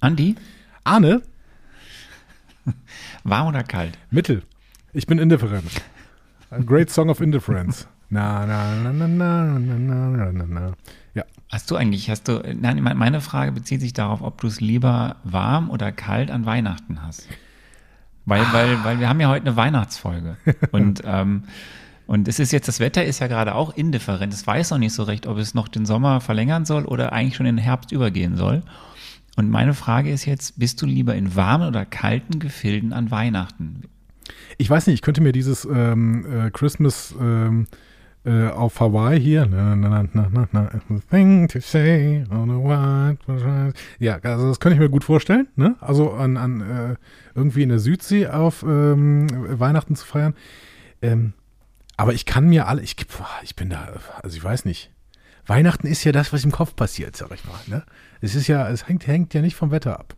Andi, Arne, warm oder kalt? Mittel. Ich bin indifferent. A great song of indifference. Na, na, na, na, na, na, na, na, na. Ja. Hast du eigentlich, hast du, nein, me- meine Frage bezieht sich darauf, ob du es lieber warm oder kalt an Weihnachten hast. Weil, weil, weil wir haben ja heute eine Weihnachtsfolge. Und, ähm, und es ist jetzt, das Wetter ist ja gerade auch indifferent. Es weiß noch nicht so recht, ob es noch den Sommer verlängern soll oder eigentlich schon in den Herbst übergehen soll. Und meine Frage ist jetzt, bist du lieber in warmen oder kalten Gefilden an Weihnachten? Ich weiß nicht, ich könnte mir dieses ähm, äh, Christmas ähm, äh, auf Hawaii hier, ja, also das könnte ich mir gut vorstellen, ne? Also an, an äh, irgendwie in der Südsee auf ähm, Weihnachten zu feiern. Ähm, aber ich kann mir alle, ich, boah, ich bin da, also ich weiß nicht. Weihnachten ist ja das, was im Kopf passiert, sag ich mal. Ne? Es ist ja, es hängt, hängt ja nicht vom Wetter ab.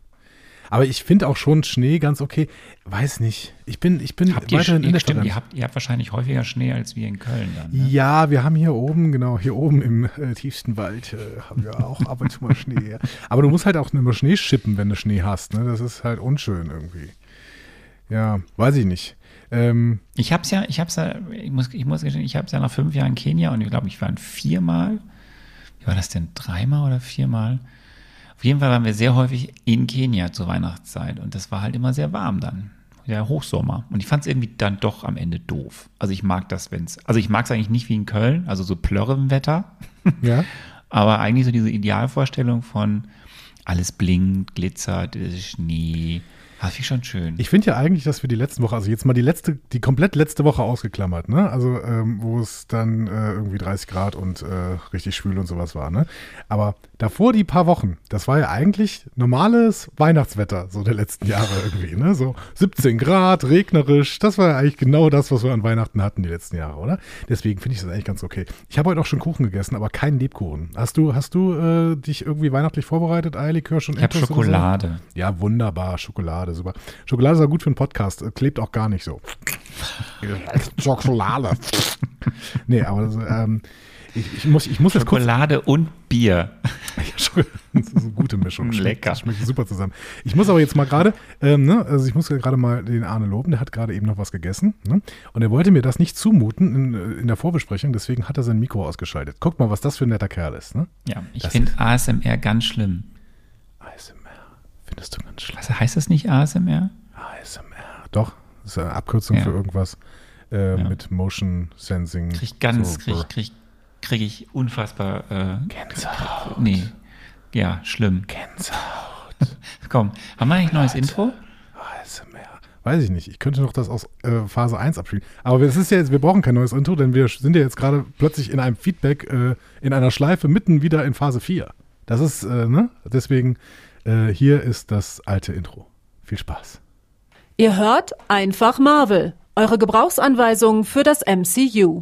Aber ich finde auch schon Schnee ganz okay. Weiß nicht. Ich bin, ich bin Habt ihr, weiterhin Schnee, stimmt, indifferent. ihr, habt, ihr habt wahrscheinlich häufiger Schnee als wir in Köln dann. Ne? Ja, wir haben hier oben, genau, hier oben im äh, tiefsten Wald äh, haben wir auch ab und zu mal Schnee. Ja. Aber du musst halt auch immer Schnee schippen, wenn du Schnee hast. Ne? Das ist halt unschön irgendwie. Ja, weiß ich nicht. Ähm, Ich hab's ja, ich hab's ja, ich muss, ich muss gestehen, ich hab's ja nach fünf Jahren in Kenia und ich glaube, ich war viermal. Wie war das denn? Dreimal oder viermal? Auf jeden Fall waren wir sehr häufig in Kenia zur Weihnachtszeit und das war halt immer sehr warm dann. Der Hochsommer. Und ich fand es irgendwie dann doch am Ende doof. Also ich mag das, wenn's, also ich mag es eigentlich nicht wie in Köln, also so Plörre im Wetter. ja. Aber eigentlich so diese Idealvorstellung von alles blinkt, glitzert, es ist Schnee. Das finde ich schon schön. Ich finde ja eigentlich, dass wir die letzten Woche, also jetzt mal die letzte, die komplett letzte Woche ausgeklammert, ne? Also ähm, wo es dann äh, irgendwie 30 Grad und äh, richtig schwül und sowas war, ne? Aber davor die paar Wochen, das war ja eigentlich normales Weihnachtswetter, so der letzten Jahre irgendwie, ne? So 17 Grad, regnerisch, das war ja eigentlich genau das, was wir an Weihnachten hatten die letzten Jahre, oder? Deswegen finde ich das eigentlich ganz okay. Ich habe heute auch schon Kuchen gegessen, aber keinen Lebkuchen. Hast du, hast du äh, dich irgendwie weihnachtlich vorbereitet, Eierlikör schon ich habe oder so? Schokolade. Ja, wunderbar. Schokolade, super. Schokolade ist auch gut für einen Podcast. äh, Klebt auch gar nicht so. Schokolade. nee, aber das, ähm, ich, ich, muss, ich muss jetzt kurz. Schokolade und Bier. Das ist eine gute Mischung. Schmeckt- Lecker. Das schmeckt super zusammen. Ich muss aber jetzt mal gerade, ähm, ne, also ich muss gerade mal den Arne loben, der hat gerade eben noch was gegessen. Ne? Und er wollte mir das nicht zumuten in, äh, in der Vorbesprechung, deswegen hat er sein Mikro ausgeschaltet. Guck mal, was das für ein netter Kerl ist. Ne? Ja, ich finde ASMR ganz schlimm. Findest du ganz schlimm. Was heißt das nicht ASMR? ASMR. Doch, das ist eine Abkürzung Ja. für irgendwas äh, Ja. mit Motion Sensing. Krieg ganz, So, krieg, krieg, krieg ich unfassbar. Äh, Gänsehaut. nee. Ja, schlimm. Gänsehaut. Komm, haben wir eigentlich ein neues Intro? ASMR. Weiß ich nicht. Ich könnte noch das aus äh, Phase 1 abspielen. Aber es ist ja jetzt, wir brauchen kein neues Intro, denn wir sind ja jetzt gerade plötzlich in einem Feedback, äh, in einer Schleife mitten wieder in Phase 4. Das ist, äh, ne? Deswegen, äh, hier ist das alte Intro. Viel Spaß. Ihr hört einfach Marvel, eure Gebrauchsanweisung für das MCU.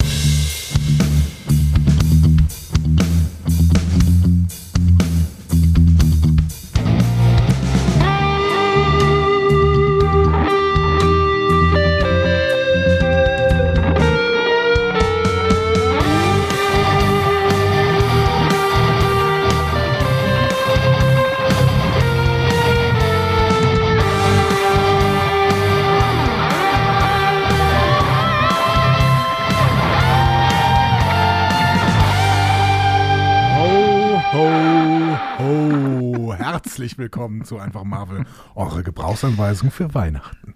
Herzlich willkommen zu Einfach Marvel, eure Gebrauchsanweisung für Weihnachten.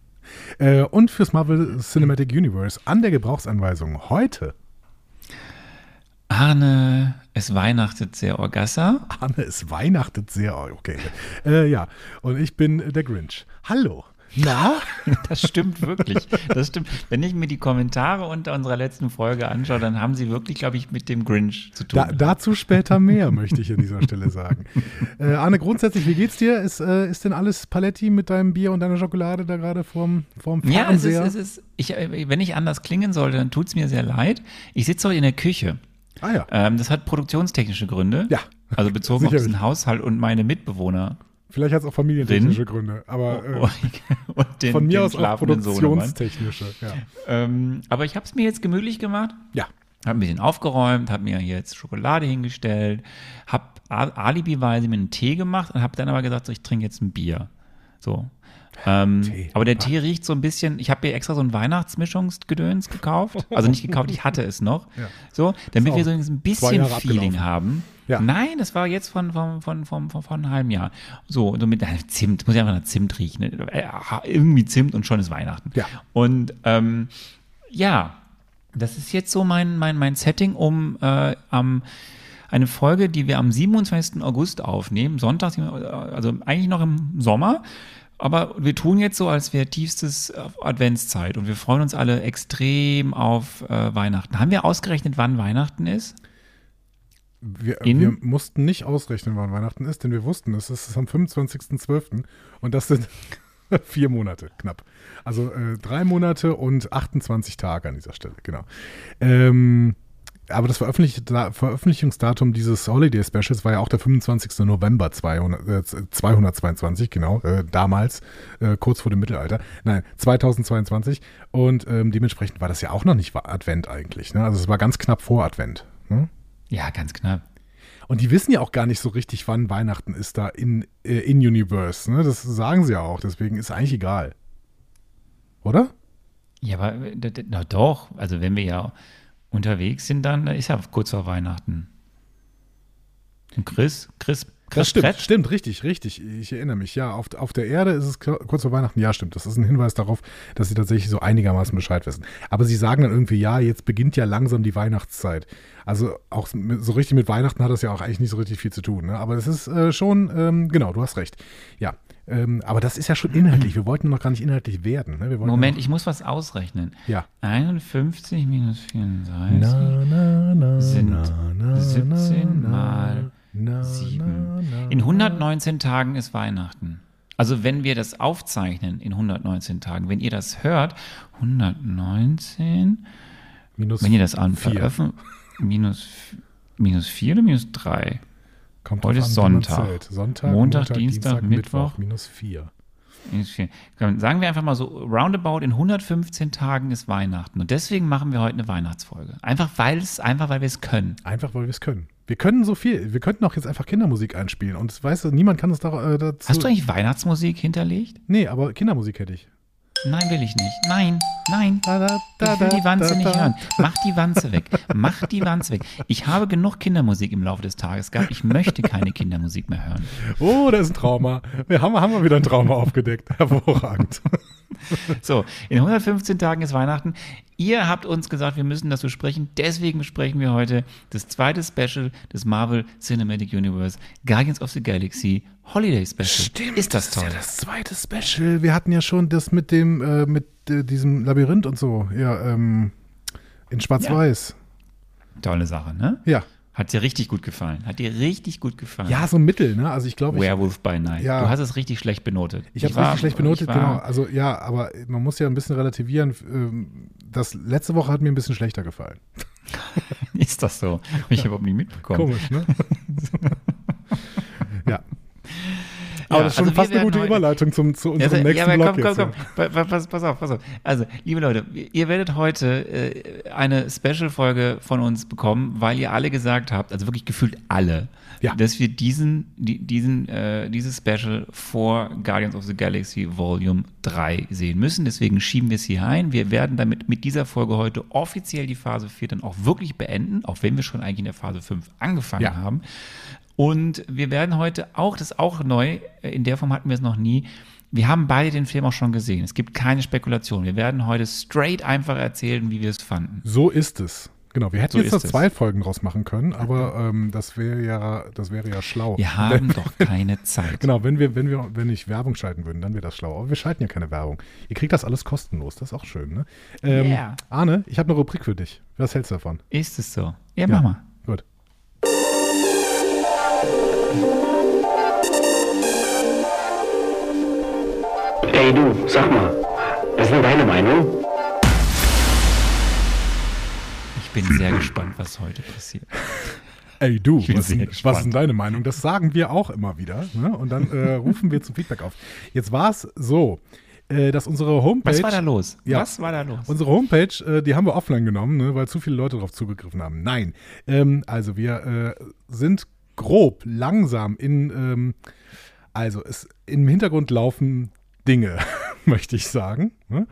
Äh, und fürs Marvel Cinematic Universe an der Gebrauchsanweisung heute. Arne, es weihnachtet sehr Orgassa. Anne, es weihnachtet sehr. Okay. Äh, ja, und ich bin der Grinch. Hallo. Na? Das stimmt wirklich. Das stimmt. Wenn ich mir die Kommentare unter unserer letzten Folge anschaue, dann haben sie wirklich, glaube ich, mit dem Grinch zu tun. Da, dazu später mehr, möchte ich an dieser Stelle sagen. Äh, Anne, grundsätzlich, wie geht's dir? Ist, äh, ist denn alles Paletti mit deinem Bier und deiner Schokolade da gerade vorm, vorm ja, es ist, Fernseher? es ist ich, äh, wenn ich anders klingen sollte, dann tut es mir sehr leid. Ich sitze heute in der Küche. ah ja. Ähm, das hat produktionstechnische Gründe. Ja. Also bezogen auf diesen Haushalt und meine Mitbewohner. Vielleicht hat es auch familientechnische Gründe, aber äh, und den, von mir aus auch produktionstechnische. Ja. Ähm, aber ich habe es mir jetzt gemütlich gemacht. ja. Hab ein bisschen aufgeräumt, hab mir jetzt Schokolade hingestellt, hab a- alibiweise mir einen Tee gemacht und hab dann aber gesagt, so, ich trinke jetzt ein Bier. So. Ähm, aber der Tee riecht so ein bisschen, ich habe mir extra so ein Weihnachtsmischungsgedöns gekauft. Also nicht gekauft, ich hatte es noch. Ja. So, damit wir so ein bisschen Feeling haben. Ja. Nein, das war jetzt von, von, von, von, von, von einem halben Jahr. So, so mit äh, Zimt, muss ja einfach nach Zimt riechen. Ne? Äh, Irgendwie Zimt und schon ist Weihnachten. Ja. Und ähm, ja, das ist jetzt so mein, mein, mein Setting, um äh, am eine Folge, die wir am 27. August aufnehmen, Sonntag, also eigentlich noch im Sommer. Aber wir tun jetzt so, als wäre tiefstes äh, Adventszeit und wir freuen uns alle extrem auf äh, Weihnachten. Haben wir ausgerechnet, wann Weihnachten ist? Wir, wir mussten nicht ausrechnen, wann Weihnachten ist, denn wir wussten, es ist am 25.12. und das sind vier Monate knapp. Also äh, drei Monate und 28 Tage an dieser Stelle, genau. Ähm, aber das Veröffentlich Veröffentlichungsdatum dieses Holiday Specials war ja auch der 25. November 200, äh, 222, genau, äh, damals, äh, kurz vor dem Mittelalter. Nein, 2022. Und ähm, dementsprechend war das ja auch noch nicht Advent eigentlich. Ne? Also es war ganz knapp vor Advent. Ne? Ja, ganz knapp. Und die wissen ja auch gar nicht so richtig, wann Weihnachten ist da in, äh, in Universe. Ne? Das sagen sie ja auch, deswegen ist eigentlich egal. Oder? Ja, aber na doch, also wenn wir ja unterwegs sind, dann ist ja kurz vor Weihnachten. Und Chris, Chris, Chris Das stimmt, Brett? stimmt, richtig, richtig. Ich erinnere mich. Ja, auf, auf der Erde ist es kurz vor Weihnachten. Ja, stimmt. Das ist ein Hinweis darauf, dass sie tatsächlich so einigermaßen Bescheid wissen. Aber sie sagen dann irgendwie, ja, jetzt beginnt ja langsam die Weihnachtszeit. Also auch so richtig mit Weihnachten hat das ja auch eigentlich nicht so richtig viel zu tun. Ne? Aber es ist äh, schon, ähm, genau, du hast recht. Ja, ähm, aber das ist ja schon inhaltlich. Wir wollten noch gar nicht inhaltlich werden. Ne? Moment, ich muss was ausrechnen. Ja. 51 minus 34 Na, na, sind na, na, 17 na, mal na, 7. na, na, In 119 Tagen ist Weihnachten. Also wenn wir das aufzeichnen in 119 Tagen, wenn ihr das hört, 119, Minus wenn ihr das an minus, minus 4 oder minus 3? Kommt Heute ist Sonntag. Sonntag, Montag, Dienstag, Mittwoch. Minus vier. Minus 4. Sagen wir einfach mal so, roundabout in 115 Tagen ist Weihnachten. Und deswegen machen wir heute eine Weihnachtsfolge. Einfach weil es, einfach weil wir es können. Einfach, weil wir es können. Wir können so viel. Wir könnten auch jetzt einfach Kindermusik einspielen. Und weißt du, niemand kann uns da, äh, dazu. Hast du eigentlich Weihnachtsmusik hinterlegt? Nee, aber Kindermusik hätte ich. Nein, will ich nicht. Nein, nein. Ich will die Wanze nicht hören. Mach die Wanze weg. Mach die Wanze weg. Ich habe genug Kindermusik im Laufe des Tages gehabt. Ich möchte keine Kindermusik mehr hören. Oh, da ist ein Trauma. Wir haben, haben wir wieder ein Trauma aufgedeckt. Hervorragend. So, in 115 Tagen ist Weihnachten. Ihr habt uns gesagt, wir müssen dazu sprechen. Deswegen besprechen wir heute das zweite Special des Marvel Cinematic Universe, Guardians of the Galaxy Holiday Special. Ist das toll? ist ja das zweite Special. Wir hatten ja schon das mit dem, äh, mit äh, diesem Labyrinth und so. Ja, ähm, in Schwarz-Weiß. Tolle Sache, ne? Ja. Hat dir richtig gut gefallen. Hat dir richtig gut gefallen. ja. so ein Mittel, ne? Also ich glaube, Werewolf by Night. Ja. Du hast es richtig schlecht benotet. Ich habe es richtig schlecht benotet, genau. Also ja, aber man muss ja ein bisschen relativieren. Ähm, Das letzte Woche hat mir ein bisschen schlechter gefallen. Ist das so? Hab Ich überhaupt nicht mitbekommen. Komisch, ne? ja. Aber Ja, das ist schon also fast eine gute heute- Überleitung zum, zu Ja, unserem ja, nächsten aber Blog komm, komm, jetzt. komm. Pa- pa- Pass, pass auf, pass auf. Also, liebe Leute, ihr werdet heute äh, eine Special-Folge von uns bekommen, weil ihr alle gesagt habt, also wirklich gefühlt alle, Ja. dass wir diesen, die, diesen, äh, dieses Special vor Guardians of the Galaxy Volume 3 sehen müssen. Deswegen schieben wir es hier ein. Wir werden damit mit dieser Folge heute offiziell die Phase 4 dann auch wirklich beenden, auch wenn wir schon eigentlich in der Phase 5 angefangen Ja. haben. Und wir werden heute auch, das ist auch neu, äh, in der Form hatten wir es noch nie, wir haben beide den Film auch schon gesehen. Es gibt keine Spekulation. Wir werden heute straight einfach erzählen, wie wir es fanden. So ist es. Genau, wir hätten So jetzt noch zwei Folgen draus machen können, aber ähm, das wäre ja, das wäre ja schlau. Wir haben doch keine Zeit. Genau, wenn wir, wenn wir, wenn nicht Werbung schalten würden, dann wäre das schlau. Aber wir schalten ja keine Werbung. Ihr kriegt das alles kostenlos, das ist auch schön, ne? Ähm, Yeah. Arne, ich habe eine Rubrik für dich. Was hältst du davon? Ist es so? Ja, mach mal. Ey du, sag mal, was ist denn deine Meinung? Ich bin sehr gespannt, was heute passiert. Ey du, was, ist denn deine Meinung? Das sagen wir auch immer wieder. Ne? Und dann äh, rufen wir zum Feedback auf. Jetzt war es so. äh, dass unsere Homepage. Was war da los? Ja. Was war da los? Unsere Homepage, äh, die haben wir offline genommen, ne, weil zu viele Leute darauf zugegriffen haben. Nein. Ähm, also wir äh, sind grob, langsam in, ähm, also es, im Hintergrund laufen Dinge, möchte ich sagen. Ne?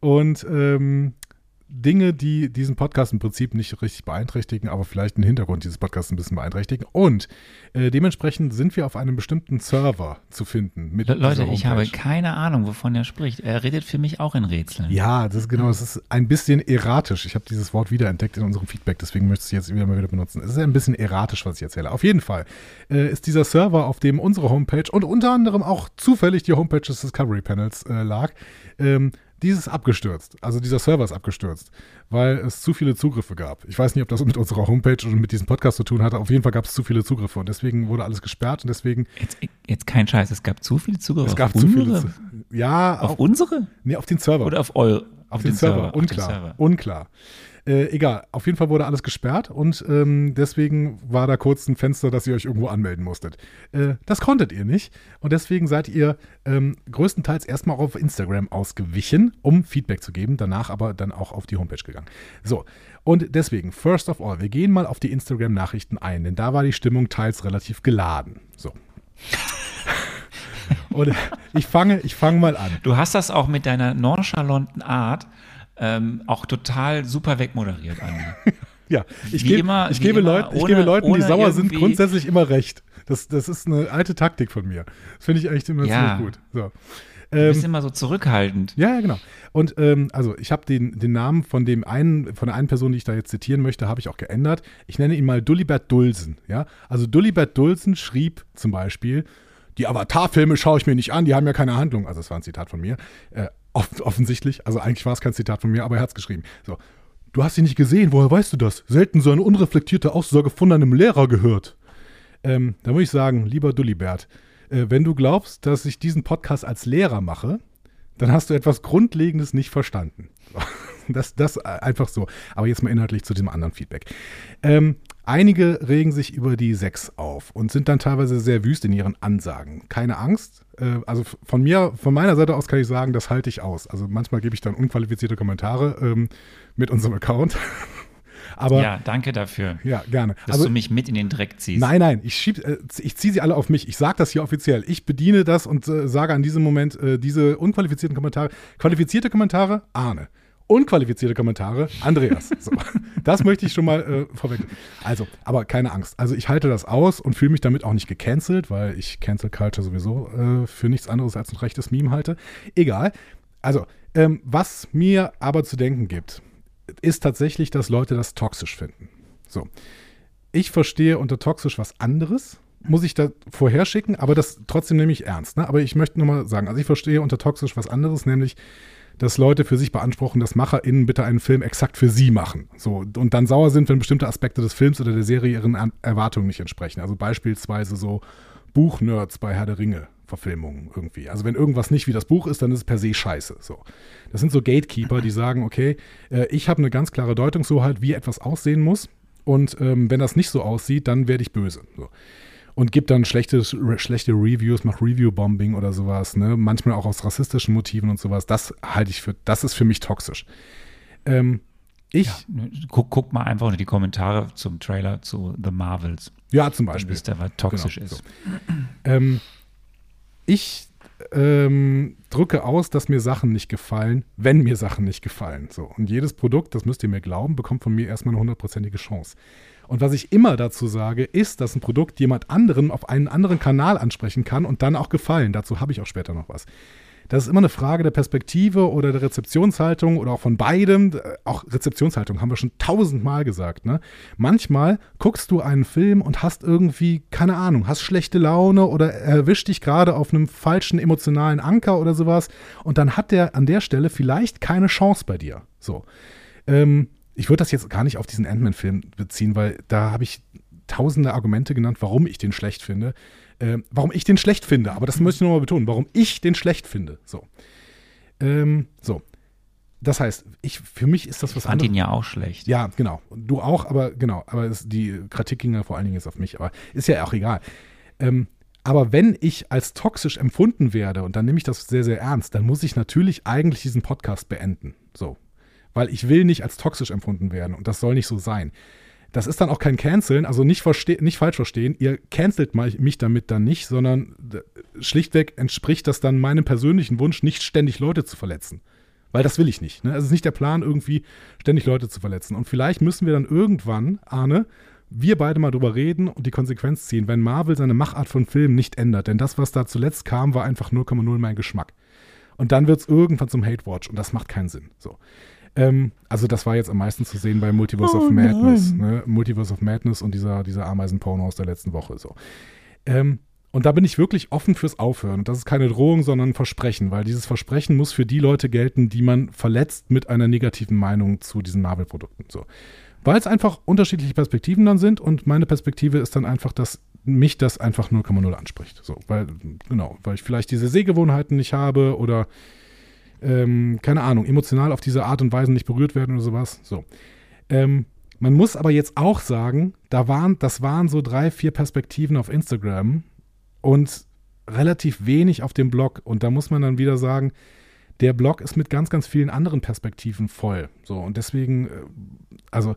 Und ähm, Dinge, die diesen Podcast im Prinzip nicht richtig beeinträchtigen, aber vielleicht den Hintergrund dieses Podcasts ein bisschen beeinträchtigen. Und äh, dementsprechend sind wir auf einem bestimmten Server zu finden. Le Leute, ich habe keine Ahnung, wovon er spricht. Er redet für mich auch in Rätseln. Ja, das ist genau, es ist ein bisschen erratisch. Ich habe dieses Wort wiederentdeckt in unserem Feedback, deswegen möchte ich es jetzt wieder mal wieder benutzen. Es ist ein bisschen erratisch, was ich erzähle. Auf jeden Fall äh, ist dieser Server, auf dem unsere Homepage und unter anderem auch zufällig die Homepage des Discovery Panels äh, lag, ähm, dieses abgestürzt. Also dieser Server ist abgestürzt, weil es zu viele Zugriffe gab. Ich weiß nicht, ob das mit unserer Homepage oder mit diesem Podcast zu tun hatte. Auf jeden Fall gab es zu viele Zugriffe und deswegen wurde alles gesperrt und deswegen Jetzt, jetzt kein Scheiß, es gab zu viele Zugriffe es gab auf zu viele. Zu, ja, auf auf, unsere nee, auf den Server. oder auf eure? Auf, den, Server, auf unklar. den Server. Unklar. Äh, egal, auf jeden Fall wurde alles gesperrt und ähm, deswegen war da kurz ein Fenster, dass ihr euch irgendwo anmelden musstet. Äh, das konntet ihr nicht und deswegen seid ihr ähm, größtenteils erstmal auf Instagram ausgewichen, um Feedback zu geben, danach aber dann auch auf die Homepage gegangen. So, und deswegen, first of all, wir gehen mal auf die Instagram-Nachrichten ein, denn da war die Stimmung teils relativ geladen. So. und ich fange, ich fange mal an. Du hast das auch mit deiner nonchalanten Art ähm, auch total super wegmoderiert, Andi. Ja, ich, gebe, immer- ich, gebe, Leuten, ich ohne- gebe Leuten, die sauer sind, grundsätzlich immer recht. Das, das ist eine alte Taktik von mir. Das finde ich echt immer Ja. ziemlich gut. So. Du Ähm, bist immer so zurückhaltend. ja, ja, genau. Und ähm, also ich habe den, den Namen von dem einen, von der einen Person, die ich da jetzt zitieren möchte, habe ich auch geändert. Ich nenne ihn mal Dullibert Dulsen. Ja? Also Dullibert Dulsen schrieb zum Beispiel, die Avatar-Filme schaue ich mir nicht an, die haben ja keine Handlung. Also das war ein Zitat von mir. Äh, off offensichtlich, also eigentlich war es kein Zitat von mir, aber er hat es geschrieben. So. Du hast sie nicht gesehen, woher weißt du das? Selten so eine unreflektierte Aussage von einem Lehrer gehört. Ähm, da muss ich sagen, lieber Dullibert, äh, wenn du glaubst, dass ich diesen Podcast als Lehrer mache, dann hast du etwas Grundlegendes nicht verstanden. Das, das einfach so. Aber jetzt mal inhaltlich zu dem anderen Feedback. Ähm, einige regen sich über die Sex auf und sind dann teilweise sehr wüst in ihren Ansagen. Keine Angst. Äh, also von mir, von meiner Seite aus kann ich sagen, das halte ich aus. Also manchmal gebe ich dann unqualifizierte Kommentare ähm, mit unserem Account. Aber Ja, danke dafür, ja, gerne. dass Also, du mich mit in den Dreck ziehst. Nein, nein, ich, schieb, äh, ich ziehe sie alle auf mich. Ich sage das hier offiziell. Ich bediene das und äh, sage an diesem Moment äh, diese unqualifizierten Kommentare. Qualifizierte Kommentare, Arne. Unqualifizierte Kommentare, Andreas. So, das möchte ich schon mal äh, vorweg. Also, aber keine Angst. Also ich halte das aus und fühle mich damit auch nicht gecancelt, weil ich Cancel Culture sowieso äh, für nichts anderes als ein rechtes Meme halte. Egal. Also, ähm, was mir aber zu denken gibt, ist tatsächlich, dass Leute das toxisch finden. So. Ich verstehe unter toxisch was anderes, muss ich da vorher schicken, aber das trotzdem nehme ich ernst. Ne? Aber ich möchte nochmal sagen, also ich verstehe unter toxisch was anderes, nämlich, dass Leute für sich beanspruchen, dass MacherInnen bitte einen Film exakt für sie machen. So, und dann sauer sind, wenn bestimmte Aspekte des Films oder der Serie ihren An Erwartungen nicht entsprechen. Also beispielsweise so Buchnerds bei Herr der Ringe. Verfilmungen irgendwie. Also wenn irgendwas nicht wie das Buch ist, dann ist es per se scheiße. So. Das sind so Gatekeeper, die sagen, okay, äh, ich habe eine ganz klare Deutungshoheit, wie etwas aussehen muss. Und ähm, wenn das nicht so aussieht, dann werde ich böse. So. Und gibt dann schlechte, schlechte Reviews, macht Review-Bombing oder sowas, ne? Manchmal auch aus rassistischen Motiven und sowas. Das halte ich für, das ist für mich toxisch. Ähm, ich, Ja, guck, guck mal einfach unter die Kommentare zum Trailer zu The Marvels. ja, zum Dann Beispiel. wisst ihr, was toxisch Genau, ist. so. Ähm, ich ähm, drücke aus, dass mir Sachen nicht gefallen, wenn mir Sachen nicht gefallen. So. Und jedes Produkt, das müsst ihr mir glauben, bekommt von mir erstmal eine hundertprozentige Chance. Und was ich immer dazu sage, ist, dass ein Produkt jemand anderen auf einen anderen Kanal ansprechen kann und dann auch gefallen. Dazu habe ich auch später noch was. Das ist immer eine Frage der Perspektive oder der Rezeptionshaltung oder auch von beidem. Auch Rezeptionshaltung haben wir schon tausendmal gesagt. Ne? Manchmal guckst du einen Film und hast irgendwie, keine Ahnung, hast schlechte Laune oder erwischt dich gerade auf einem falschen emotionalen Anker oder sowas. Und dann hat der an der Stelle vielleicht keine Chance bei dir. So. Ähm, ich würde das jetzt gar nicht auf diesen Ant-Man-Film beziehen, weil da habe ich tausende Argumente genannt, warum ich den schlecht finde. Ähm, warum ich den schlecht finde, aber das möchte ich nochmal betonen, warum ich den schlecht finde. So. Ähm, so. Das heißt, ich, für mich ist das was Ich fand anderes. ihn ja auch schlecht. Ja, genau. Du auch, aber genau. Aber es, die Kritik ging ja vor allen Dingen jetzt auf mich. Aber ist ja auch egal. Ähm, Aber wenn ich als toxisch empfunden werde, und dann nehme ich das sehr, sehr ernst, dann muss ich natürlich eigentlich diesen Podcast beenden. So. Weil ich will nicht als toxisch empfunden werden und das soll nicht so sein. Das ist dann auch kein Canceln, also nicht, nicht falsch verstehen, ihr cancelt mich damit dann nicht, sondern schlichtweg entspricht das dann meinem persönlichen Wunsch, nicht ständig Leute zu verletzen. Weil das will ich nicht. Ne? Es ist nicht der Plan, irgendwie ständig Leute zu verletzen. Und vielleicht müssen wir dann irgendwann, Arne, wir beide mal drüber reden und die Konsequenz ziehen, wenn Marvel seine Machart von Filmen nicht ändert. Denn das, was da zuletzt kam, war einfach 0,0 mein Geschmack. Und dann wird es irgendwann zum Hate Watch und das macht keinen Sinn. So. Ähm, also das war jetzt am meisten zu sehen bei Multiverse oh, of Madness. Ne? Multiverse of Madness und dieser, dieser Ameisenporno aus der letzten Woche. So. Ähm, und da bin ich wirklich offen fürs Aufhören. Und das ist keine Drohung, sondern ein Versprechen, weil dieses Versprechen muss für die Leute gelten, die man verletzt mit einer negativen Meinung zu diesen Marvel-Produkten. So. Weil es einfach unterschiedliche Perspektiven dann sind und meine Perspektive ist dann einfach, dass mich das einfach 0,0 anspricht. So, weil, genau, weil ich vielleicht diese Sehgewohnheiten nicht habe oder ähm, keine Ahnung, emotional auf diese Art und Weise nicht berührt werden oder sowas. So. Ähm, man muss aber jetzt auch sagen, da waren, das waren so drei, vier Perspektiven auf Instagram und relativ wenig auf dem Blog. Und da muss man dann wieder sagen, der Blog ist mit ganz, ganz vielen anderen Perspektiven voll. So, und deswegen, äh, also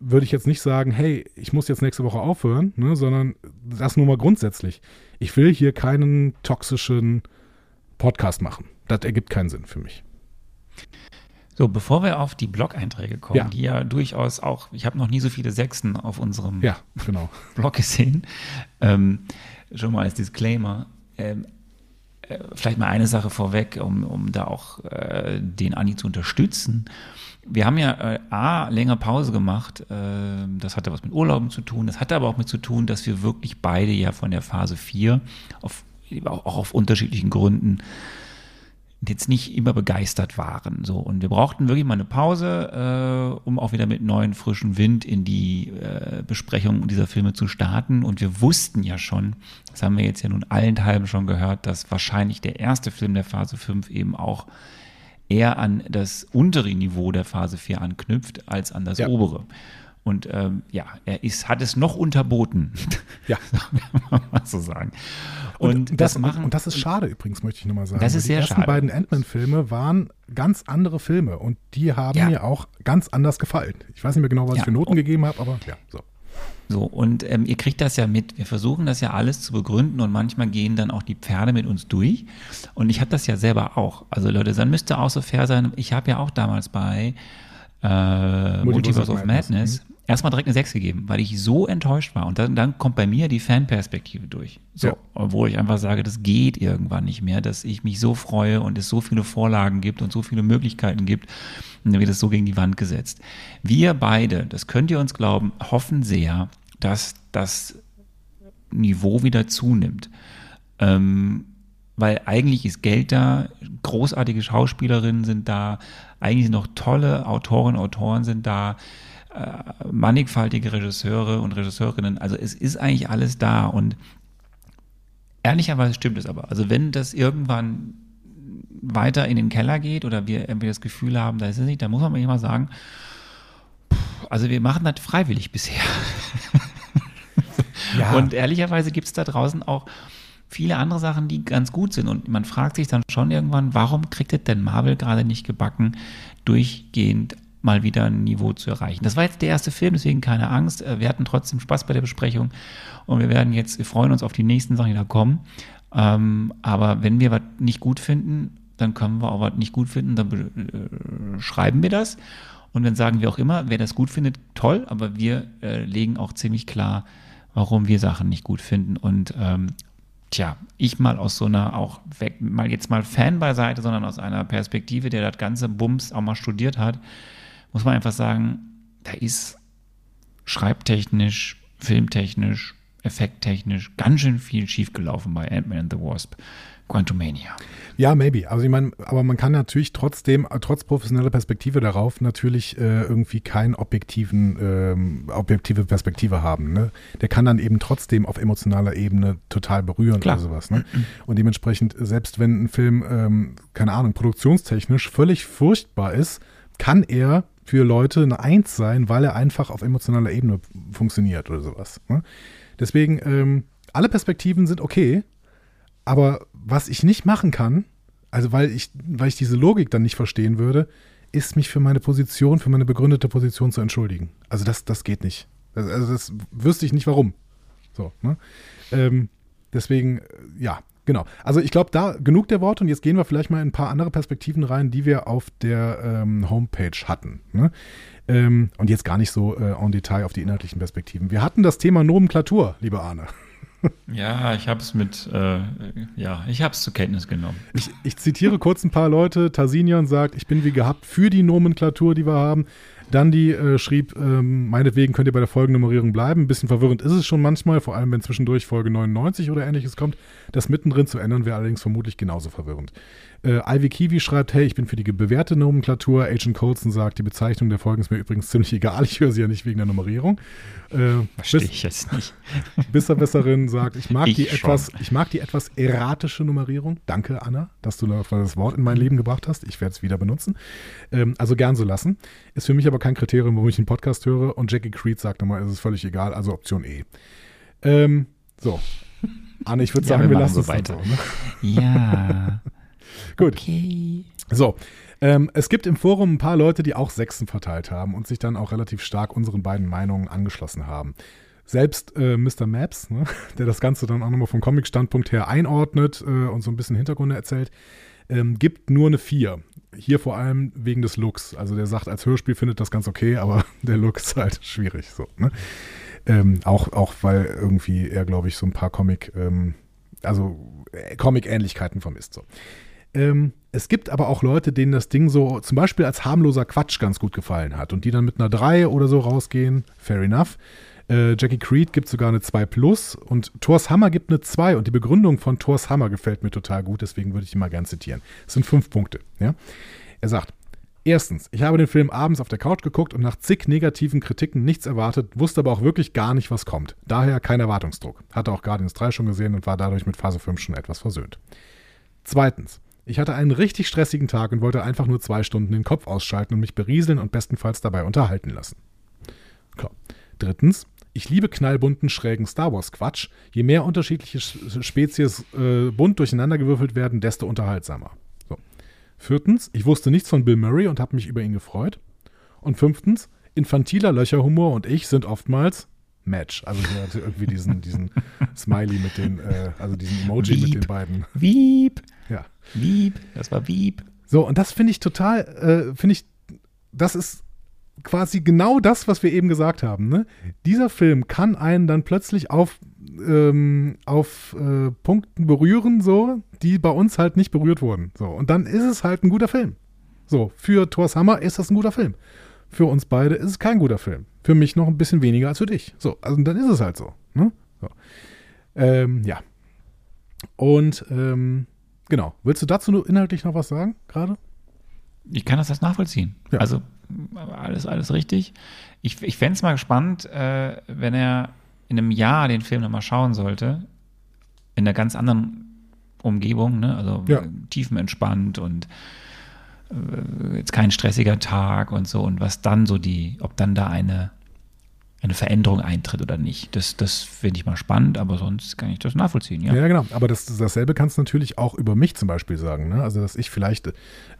würde ich jetzt nicht sagen, hey, ich muss jetzt nächste Woche aufhören, ne, sondern das nur mal grundsätzlich. Ich will hier keinen toxischen Podcast machen. Das ergibt keinen Sinn für mich. So, bevor wir auf die Blog-Einträge kommen, ja. die ja durchaus auch, ich habe noch nie so viele Sechsen auf unserem ja, genau. Blog gesehen. Ähm, schon mal als Disclaimer. Ähm, äh, vielleicht mal eine Sache vorweg, um, um da auch äh, den Ani zu unterstützen. Wir haben ja äh, A, länger Pause gemacht. Äh, das hatte was mit Urlauben zu tun. Das hatte aber auch mit zu tun, dass wir wirklich beide ja von der Phase 4 auf, auch auf unterschiedlichen Gründen jetzt nicht immer begeistert waren. So. Und wir brauchten wirklich mal eine Pause, äh, um auch wieder mit neuen, frischen Wind in die äh, Besprechung dieser Filme zu starten. Und wir wussten ja schon, das haben wir jetzt ja nun allenthalben schon gehört, dass wahrscheinlich der erste Film der Phase 5 eben auch eher an das untere Niveau der Phase 4 anknüpft als an das ja. obere. Und ähm, ja, er ist, hat es noch unterboten. Ja. mal so sagen. Und, und das, das, machen, und das ist schade übrigens, möchte ich nochmal sagen. Das ist sehr schade. Die ersten beiden Ant-Man-Filme waren ganz andere Filme und die haben ja. mir auch ganz anders gefallen. Ich weiß nicht mehr genau, was ja. ich für Noten gegeben habe, aber ja, so. So, und ähm, ihr kriegt das ja mit. Wir versuchen das ja alles zu begründen und manchmal gehen dann auch die Pferde mit uns durch. Und ich habe das ja selber auch. Also Leute, dann müsste auch so fair sein. Ich habe ja auch damals bei äh, Multiverse of Madness, Madness mhm erstmal direkt eine 6 gegeben, weil ich so enttäuscht war. Und dann, dann kommt bei mir die Fanperspektive durch. So, ja. wo ich einfach sage, das geht irgendwann nicht mehr, dass ich mich so freue und es so viele Vorlagen gibt und so viele Möglichkeiten gibt. Und dann wird es so gegen die Wand gesetzt. Wir beide, das könnt ihr uns glauben, hoffen sehr, dass das Niveau wieder zunimmt. Ähm, weil eigentlich ist Geld da, großartige Schauspielerinnen sind da, eigentlich noch tolle Autorinnen, Autoren sind da mannigfaltige Regisseure und Regisseurinnen. Also es ist eigentlich alles da und ehrlicherweise stimmt es aber. Also wenn das irgendwann weiter in den Keller geht oder wir irgendwie das Gefühl haben, da ist es nicht, dann muss man immer sagen, also wir machen das freiwillig bisher. Ja. Und ehrlicherweise gibt es da draußen auch viele andere Sachen, die ganz gut sind. Und man fragt sich dann schon irgendwann, warum kriegt es denn Marvel gerade nicht gebacken, durchgehend mal wieder ein Niveau zu erreichen. Das war jetzt der erste Film, deswegen keine Angst. Äh, wir hatten trotzdem Spaß bei der Besprechung und wir werden jetzt, wir freuen uns auf die nächsten Sachen, die da kommen. Ähm, aber wenn wir was nicht gut finden, dann können wir auch was nicht gut finden, dann äh, schreiben wir das. Und dann sagen wir auch immer, wer das gut findet, toll, aber wir äh, legen auch ziemlich klar, warum wir Sachen nicht gut finden. Und ähm, tja, ich mal aus so einer, auch weg, mal jetzt mal Fan beiseite, sondern aus einer Perspektive, der das ganze Bums auch mal studiert hat, muss man einfach sagen, da ist schreibtechnisch, filmtechnisch, effekttechnisch ganz schön viel schiefgelaufen bei Ant-Man and the Wasp. Quantumania. Ja, maybe. Also ich meine, aber man kann natürlich trotzdem, trotz professioneller Perspektive darauf, natürlich äh, irgendwie keinen objektiven, ähm, objektive Perspektive haben. Ne? Der kann dann eben trotzdem auf emotionaler Ebene total berühren Klar. oder sowas. Ne? Und dementsprechend, selbst wenn ein Film, ähm, keine Ahnung, produktionstechnisch völlig furchtbar ist, kann er für Leute eine Eins sein, weil er einfach auf emotionaler Ebene funktioniert oder sowas. Ne? Deswegen, ähm, alle Perspektiven sind okay, aber was ich nicht machen kann, also weil ich, weil ich diese Logik dann nicht verstehen würde, ist mich für meine Position, für meine begründete Position zu entschuldigen. Also das, das geht nicht. Also, also das wüsste ich nicht warum. So, ne? ähm, deswegen, ja, genau. Also ich glaube, da genug der Worte und jetzt gehen wir vielleicht mal in ein paar andere Perspektiven rein, die wir auf der ähm, Homepage hatten. Ne? Ähm, und jetzt gar nicht so äh, en Detail auf die inhaltlichen Perspektiven. Wir hatten das Thema Nomenklatur, liebe Arne. Ja, ich habe es mit, äh, ja, ich habe es zur Kenntnis genommen. Ich, ich, zitiere kurz ein paar Leute. Tarsinian sagt, ich bin wie gehabt für die Nomenklatur, die wir haben. Dandi äh, schrieb, ähm, meinetwegen könnt ihr bei der Folgennummerierung bleiben. Ein bisschen verwirrend ist es schon manchmal, vor allem wenn zwischendurch Folge 99 oder ähnliches kommt. Das mittendrin zu ändern wäre allerdings vermutlich genauso verwirrend. Äh, Ivy Kiwi schreibt, hey, ich bin für die bewährte Nomenklatur. Agent Colson sagt, die Bezeichnung der Folgen ist mir übrigens ziemlich egal. Ich höre sie ja nicht wegen der Nummerierung. Äh, Verstehe ich jetzt nicht. Besserwisserin sagt, ich mag, ich die etwas, ich mag die etwas erratische Nummerierung. Danke, Anna, dass du das Wort in mein Leben gebracht hast. Ich werde es wieder benutzen. Ähm, also gern so lassen. Ist für mich aber kein Kriterium, warum ich einen Podcast höre. Und Jackie Creed sagt nochmal, es ist völlig egal. Also Option E. Ähm, so. Anne, ich würde sagen, ja, wir, wir lassen es weiter. So, ne? Ja. Gut. Okay. So, ähm, es gibt im Forum ein paar Leute, die auch Sechsen verteilt haben und sich dann auch relativ stark unseren beiden Meinungen angeschlossen haben. Selbst äh, Mr. Maps, ne, der das Ganze dann auch nochmal vom Comic-Standpunkt her einordnet äh, und so ein bisschen Hintergründe erzählt, ähm, gibt nur eine 4. Hier vor allem wegen des Looks. Also der sagt, als Hörspiel findet das ganz okay, aber der Look ist halt schwierig. So, ne? ähm, auch, auch weil irgendwie er, glaube ich, so ein paar Comic, ähm, also äh, Comic-Ähnlichkeiten vermisst. So. Ähm, es gibt aber auch Leute, denen das Ding so zum Beispiel als harmloser Quatsch ganz gut gefallen hat und die dann mit einer 3 oder so rausgehen. Fair enough. Äh, Jackie Creed gibt sogar eine 2 Plus und Thors Hammer gibt eine 2 und die Begründung von Thors Hammer gefällt mir total gut, deswegen würde ich ihn mal gern zitieren. Es sind fünf Punkte. Ja? Er sagt, Erstens, ich habe den Film abends auf der Couch geguckt und nach zig negativen Kritiken nichts erwartet, wusste aber auch wirklich gar nicht, was kommt. Daher kein Erwartungsdruck. Hatte auch Guardians 3 schon gesehen und war dadurch mit Phase 5 schon etwas versöhnt. Zweitens, ich hatte einen richtig stressigen Tag und wollte einfach nur zwei Stunden den Kopf ausschalten und mich berieseln und bestenfalls dabei unterhalten lassen. Klar. Drittens, ich liebe knallbunten, schrägen Star Wars-Quatsch. Je mehr unterschiedliche Spezies äh, bunt durcheinandergewürfelt werden, desto unterhaltsamer. So. Viertens, ich wusste nichts von Bill Murray und habe mich über ihn gefreut. Und fünftens, infantiler Löcherhumor und ich sind oftmals Match. Also er hatte irgendwie diesen, diesen Smiley mit den, äh, also diesen Emoji Wieb. mit den beiden. Wieb. Ja. Wieb. Das war Wieb. So, und das finde ich total, äh, finde ich, das ist quasi genau das, was wir eben gesagt haben. Ne? Dieser Film kann einen dann plötzlich auf, ähm, auf äh, Punkten berühren, so, die bei uns halt nicht berührt wurden. So, und dann ist es halt ein guter Film. So, für Thor's Hammer ist das ein guter Film. Für uns beide ist es kein guter Film. Für mich noch ein bisschen weniger als für dich. So, also dann ist es halt so. Ne? so. Ähm, ja. Und ähm, genau. Willst du dazu inhaltlich noch was sagen, gerade? Ich kann das jetzt nachvollziehen. Ja. Also alles, alles richtig. Ich, ich fände es mal spannend, äh, wenn er in einem Jahr den Film nochmal schauen sollte, in einer ganz anderen Umgebung, ne? also ja. tiefenentspannt und äh, jetzt kein stressiger Tag und so und was dann so die, ob dann da eine eine Veränderung eintritt oder nicht. Das, das finde ich mal spannend, aber sonst kann ich das nachvollziehen, ja. Ja, genau. Aber das, dasselbe kannst du natürlich auch über mich zum Beispiel sagen. Ne? Also, dass ich vielleicht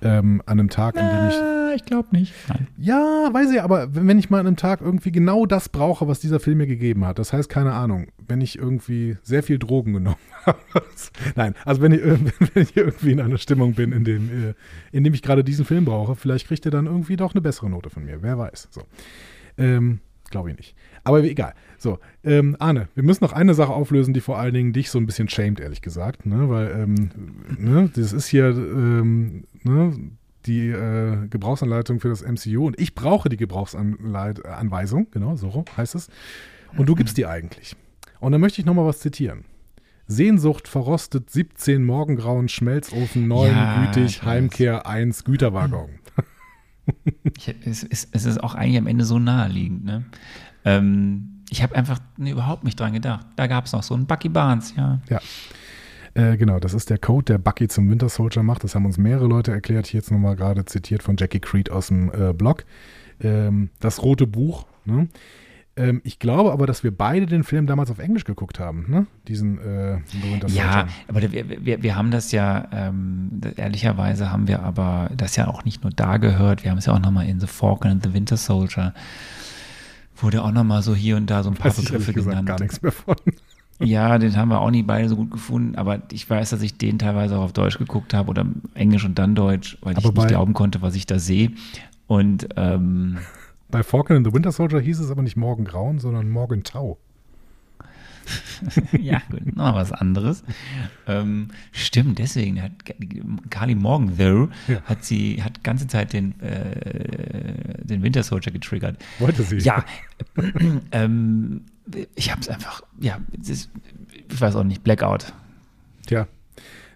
ähm, an einem Tag, in dem ich. Ich glaube nicht. Nein. Ja, weiß ich, aber wenn ich mal an einem Tag irgendwie genau das brauche, was dieser Film mir gegeben hat, das heißt, keine Ahnung, wenn ich irgendwie sehr viel Drogen genommen habe. Nein, also wenn ich, wenn ich irgendwie in einer Stimmung bin, in dem, äh, in dem ich gerade diesen Film brauche, vielleicht kriegt er dann irgendwie doch eine bessere Note von mir. Wer weiß. So. Ähm, Glaube ich nicht. Aber egal. So, ähm, Arne, wir müssen noch eine Sache auflösen, die vor allen Dingen dich so ein bisschen shamed, ehrlich gesagt. Ne? Weil, ähm, ne, das ist hier ähm, ne, die äh, Gebrauchsanleitung für das MCU und ich brauche die Gebrauchsanweisung, genau, so heißt es. Und du gibst die eigentlich. Und dann möchte ich nochmal was zitieren. Sehnsucht verrostet 17 Morgengrauen Schmelzofen 9 ja, gütig Heimkehr 1 Güterwaggon. Ich, es, es, es, ist auch eigentlich am Ende so naheliegend. Ne? Ähm, ich habe einfach ne, überhaupt nicht dran gedacht. Da gab es noch so einen Bucky Barnes, ja. Ja. Äh, genau, das ist der Code, der Bucky zum Winter Soldier macht. Das haben uns mehrere Leute erklärt. Hier jetzt nochmal gerade zitiert von Jackie Creed aus dem äh, Blog. Ähm, das rote Buch. Ne? Ähm, ich glaube aber, dass wir beide den Film damals auf Englisch geguckt haben, ne? Diesen äh, Winter Ja, Soldier. aber wir, wir, wir haben das ja, ähm, ehrlicherweise haben wir aber das ja auch nicht nur da gehört, wir haben es ja auch nochmal in The Falcon and the Winter Soldier, wurde auch nochmal so hier und da so ein paar Weiß ich Begriffe gesagt genannt. gar nichts mehr von. Ja, den haben wir auch nie beide so gut gefunden, aber ich weiß, dass ich den teilweise auch auf Deutsch geguckt habe oder Englisch und dann Deutsch, weil ich Aber bei- nicht glauben konnte, was ich da sehe. Und ähm, Bei Falcon and the Winter Soldier hieß es aber nicht Morgengrauen, sondern Morgentau. ja, gut, noch was anderes. Ähm, stimmt, deswegen hat Carly Morgenthau Ja. hat sie hat ganze Zeit den äh, den Winter Soldier getriggert. Wollte sie. Ja, ähm, ich habe es einfach, ja, ist, ich weiß auch nicht, Blackout. Tja.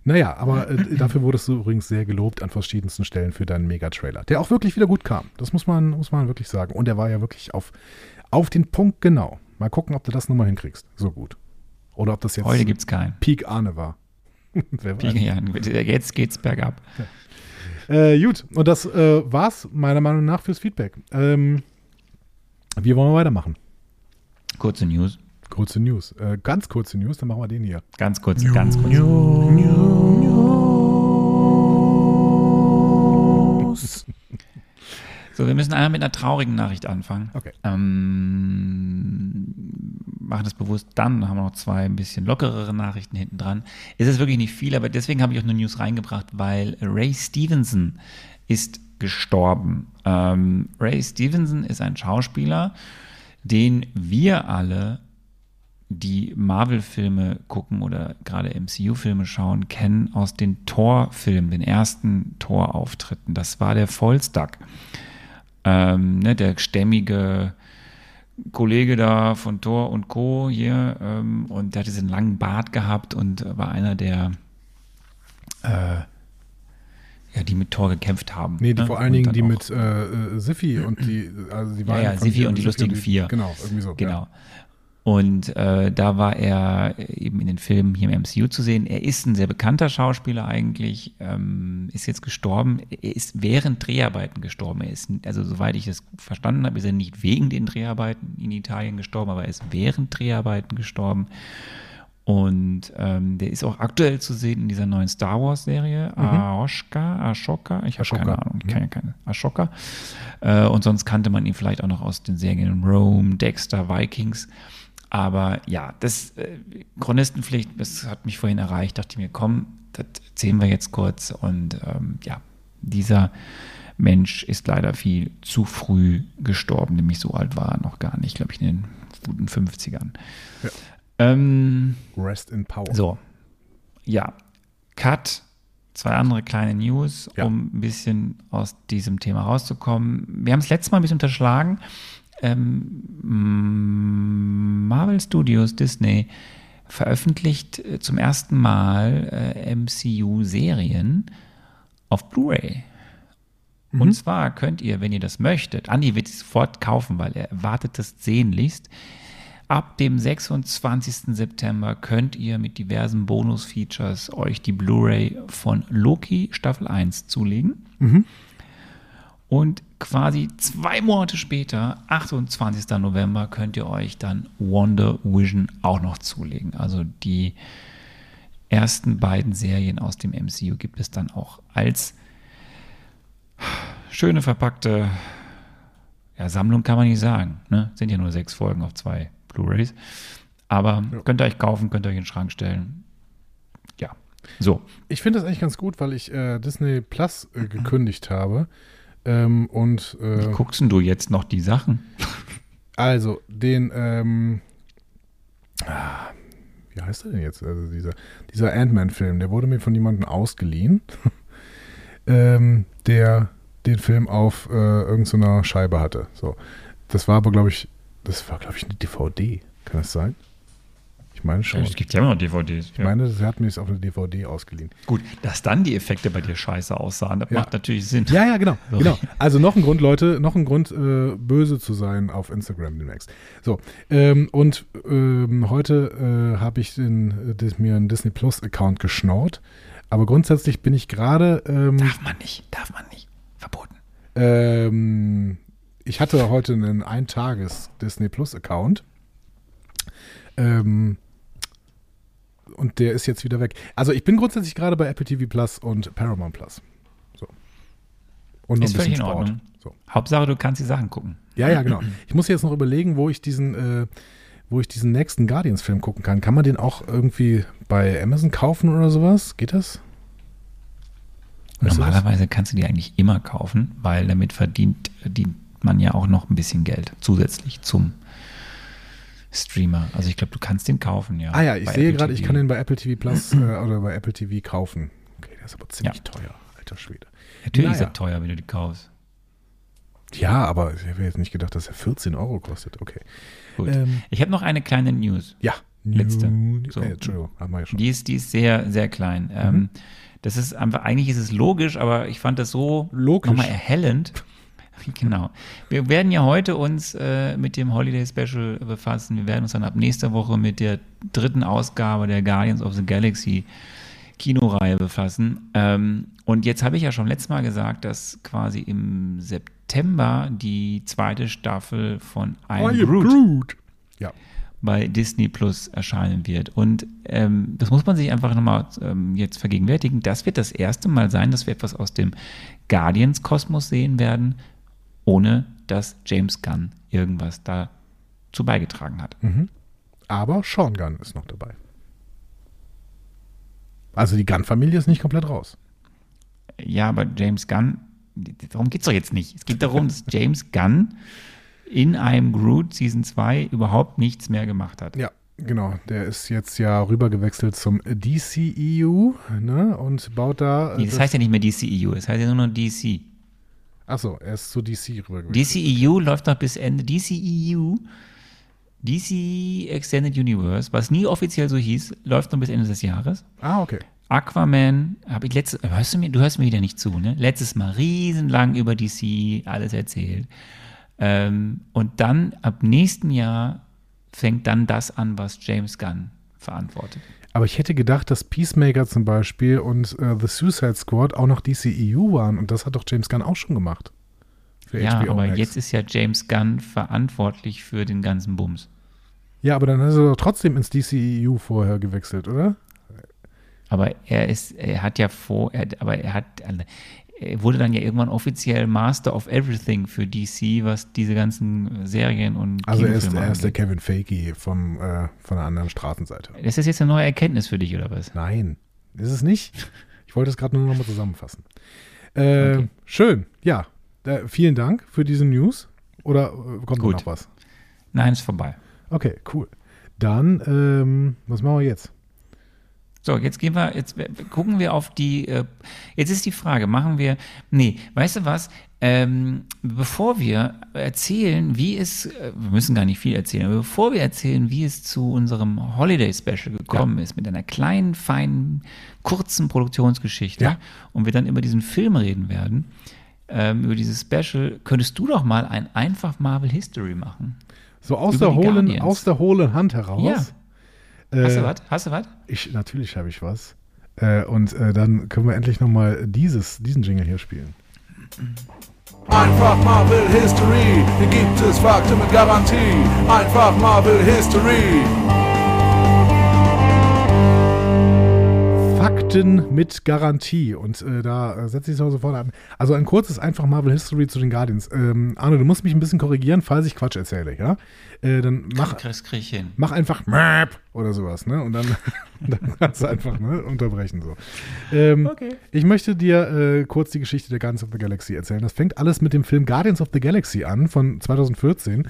Naja, aber äh, dafür wurdest du übrigens sehr gelobt an verschiedensten Stellen für deinen Mega-Trailer, der auch wirklich wieder gut kam. Das muss man, muss man wirklich sagen. Und der war ja wirklich auf, auf den Punkt genau. Mal gucken, ob du das nochmal hinkriegst. So gut. Oder ob das jetzt Heute gibt's keinen. Peak Arne war. Wer weiß. Ja, jetzt geht's bergab. Äh, gut, und das äh, war's meiner Meinung nach fürs Feedback. Ähm, wie wollen wir weitermachen? Kurze News. Kurze News. Äh, ganz kurze News, dann machen wir den hier. Ganz kurz, ganz kurz. So, wir müssen einmal mit einer traurigen Nachricht anfangen. Okay. Ähm, machen das bewusst dann, haben wir noch zwei ein bisschen lockerere Nachrichten hinten dran. Es ist wirklich nicht viel, aber deswegen habe ich auch eine News reingebracht, weil Ray Stevenson ist gestorben. Ähm, Ray Stevenson ist ein Schauspieler, den wir alle, die Marvel-Filme gucken oder gerade MCU-Filme schauen, kennen aus den Thor-Filmen, den ersten Thor-Auftritten. Das war der Volstagg ähm, ne, der stämmige Kollege da von Thor und Co. hier ähm, und der hat diesen langen Bart gehabt und war einer der, äh, ja, die mit Thor gekämpft haben. Nee, die ne? vor allen Und Dingen die auch- mit äh, äh, Siffi und die, also die Ja, waren ja, von Siffi und die lustigen die- Vier. Genau, irgendwie so. Genau. Ja. Und äh, da war er eben in den Filmen hier im MCU zu sehen. Er ist ein sehr bekannter Schauspieler eigentlich, ähm, ist jetzt gestorben. Er ist während Dreharbeiten gestorben. Er ist, also soweit ich das verstanden habe, ist er nicht wegen den Dreharbeiten in Italien gestorben, aber er ist während Dreharbeiten gestorben. Und ähm, der ist auch aktuell zu sehen in dieser neuen Star Wars Serie, Ashoka, Ashoka, ich habe keine Ahnung, ich kenne ja keine, Ashoka. Äh, und sonst kannte man ihn vielleicht auch noch aus den Serien Rome, Dexter, Vikings. Aber ja, das äh, Chronistenpflicht, das hat mich vorhin erreicht, dachte ich mir, komm, das erzählen wir jetzt kurz. Und ähm, ja, dieser Mensch ist leider viel zu früh gestorben, nämlich so alt war er noch gar nicht, glaube ich, in den guten 50ern. Ja. Ähm, Rest in Power. so, ja, Cut, zwei andere kleine News, Ja. um ein bisschen aus diesem Thema rauszukommen. Wir haben es letztes Mal ein bisschen unterschlagen. Ähm, Marvel Studios, Disney, veröffentlicht äh, zum ersten Mal äh, MCU-Serien auf Blu-ray. Und zwar könnt ihr, wenn ihr das möchtet, Andi wird es sofort kaufen, weil er erwartet das sehnlichst. Ab dem 26. September könnt ihr mit diversen Bonus-Features euch die Blu-ray von Loki Staffel 1 zulegen. Und quasi zwei Monate später, 28. November, könnt ihr euch dann Wonder Vision auch noch zulegen. Also die ersten beiden Serien aus dem MCU gibt es dann auch als schöne verpackte ja, Sammlung kann man nicht sagen. Ne? Sind ja nur sechs Folgen auf zwei Blu-rays. Aber könnt ihr euch kaufen, könnt ihr euch in den Schrank stellen. Ja, so. Ich finde das eigentlich ganz gut, weil ich äh, Disney Plus äh, gekündigt habe. Ähm, und äh, Wie guckst denn du jetzt noch die Sachen? also den, ähm, ah, wie heißt der denn jetzt? Also dieser, dieser Ant-Man-Film, der wurde mir von jemandem ausgeliehen, ähm, der den Film auf äh, irgendeiner Scheibe hatte. So, das war aber, glaube ich, das war, glaube ich, eine DVD. Kann das sein? Ich meine schon. Es gibt ja immer noch DVDs. Ich meine, sie hat mir es auf eine DVD ausgeliehen. Gut, dass dann die Effekte bei dir scheiße aussahen, das Ja. macht natürlich Sinn. Ja, ja, genau. So. genau. Also noch ein Grund, Leute, noch ein Grund, äh, böse zu sein auf Instagram demnächst. So, ähm, und ähm, heute äh, habe ich den, das, mir einen Disney Plus Account geschnaut. Aber grundsätzlich bin ich gerade, ähm, Darf man nicht, darf man nicht. Verboten. ähm, ich hatte heute einen Eintages Disney Plus Account. Ähm, und der ist jetzt wieder weg. Also ich bin grundsätzlich gerade bei Apple TV Plus und Paramount Plus. So. Und Ist völlig in. Ordnung. So. Hauptsache, du kannst die Sachen gucken. Ja, ja, genau. Ich muss jetzt noch überlegen, wo ich diesen, äh, wo ich diesen nächsten Guardians-Film gucken kann. Kann man den auch irgendwie bei Amazon kaufen oder sowas? Geht das? Weißt? Normalerweise kannst du die eigentlich immer kaufen, weil damit verdient, man ja auch noch ein bisschen Geld zusätzlich zum Streamer. Also ich glaube, du kannst den kaufen, ja. Ah ja, ich sehe gerade, ich kann den bei Apple TV Plus äh, oder bei Apple TV kaufen. Okay, der ist aber ziemlich Ja. teuer, alter Schwede. Natürlich ist Naja. er teuer, wenn du die kaufst. Ja, aber ich hätte jetzt nicht gedacht, dass er 14 Euro kostet. Okay. Gut. Ähm, ich habe noch eine kleine News. Ja. Letzte. So. Äh, Entschuldigung, haben wir ja schon. Die ist, die ist sehr, sehr klein. Mhm. Ähm, das ist einfach, eigentlich ist es logisch, aber ich fand das so Logisch. nochmal erhellend. Genau. Wir werden ja heute uns äh, mit dem Holiday Special befassen. Wir werden uns dann ab nächster Woche mit der dritten Ausgabe der Guardians of the Galaxy Kinoreihe befassen. Ähm, und jetzt habe ich ja schon letztes Mal gesagt, dass quasi im September die zweite Staffel von I Am Groot Groot. Ja. bei Disney Plus erscheinen wird. Und ähm, das muss man sich einfach nochmal ähm, jetzt vergegenwärtigen. Das wird das erste Mal sein, dass wir etwas aus dem Guardians-Kosmos sehen werden, ohne dass James Gunn irgendwas dazu beigetragen hat. Aber Sean Gunn ist noch dabei. Also die Gunn-Familie ist nicht komplett raus. Ja, aber James Gunn, darum geht es doch jetzt nicht. Es geht darum, dass James Gunn in einem Groot Season 2 überhaupt nichts mehr gemacht hat. Ja, genau. Der ist jetzt ja rübergewechselt zum DCEU ne, und baut da. Nee, das heißt ja nicht mehr DCEU, das heißt ja nur noch DC. Achso, er ist zu DC rübergewechselt. DCEU läuft noch bis Ende. DCEU, DC Extended Universe, was nie offiziell so hieß, läuft noch bis Ende des Jahres. ah, okay. Aquaman, habe ich letztes, hörst du mir, du hörst mir wieder nicht zu, ne? Letztes Mal riesenlang über DC alles erzählt. Ähm, und dann ab nächsten Jahr fängt dann das an, was James Gunn verantwortet. Aber ich hätte gedacht, dass Peacemaker zum Beispiel und äh, The Suicide Squad auch noch DCEU waren und das hat doch James Gunn auch schon gemacht. Für Ja, HBO aber Max. jetzt ist ja James Gunn verantwortlich für den ganzen Bums. Ja, aber dann ist er doch trotzdem ins DCEU vorher gewechselt, oder? Aber er ist, er hat ja vor, er, aber er hat, wurde dann ja irgendwann offiziell Master of Everything für DC, was diese ganzen Serien und Also er ist, er ist der. Kevin Feige vom, äh, von der anderen Straßenseite. Ist das jetzt eine neue Erkenntnis für dich oder was? Nein, ist es nicht. Ich wollte es gerade nur noch mal zusammenfassen. Äh, Okay. Schön, ja. Äh, vielen Dank für diese News. Oder äh, kommt Gut. noch was? Nein, ist vorbei. Okay, cool. Dann, ähm, was machen wir jetzt? So, jetzt gehen wir, jetzt gucken wir auf die, äh, jetzt ist die Frage, machen wir, nee, weißt du was, ähm, bevor wir erzählen, wie es, äh, wir müssen gar nicht viel erzählen, aber bevor wir erzählen, wie es zu unserem Holiday Special gekommen ist, mit einer kleinen, feinen, kurzen Produktionsgeschichte Ja. und wir dann über diesen Film reden werden, ähm, über dieses Special, könntest du doch mal ein einfach Marvel History machen. So aus der, hohlen, aus der hohlen Hand heraus. Ja. Hast Äh, du was? Hast du was? Ich, natürlich habe ich was. Äh, und äh, dann können wir endlich nochmal dieses, diesen Jingle hier spielen. Einfach Marvel History, hier gibt es Fakten mit Garantie. Einfach Marvel History. Fakten mit Garantie. Und äh, da äh, setze ich es auch sofort an. Also ein kurzes einfach Marvel History zu den Guardians. Ähm, Arne, du musst mich ein bisschen korrigieren, falls ich Quatsch erzähle, ja? Äh, dann mach, Chris krieg ich hin. mach einfach Map oder sowas, ne? Und dann, dann kannst du einfach ne, unterbrechen so. Ähm, Okay. Ich möchte dir äh, kurz die Geschichte der Guardians of the Galaxy erzählen. Das fängt alles mit dem Film Guardians of the Galaxy an von 2014.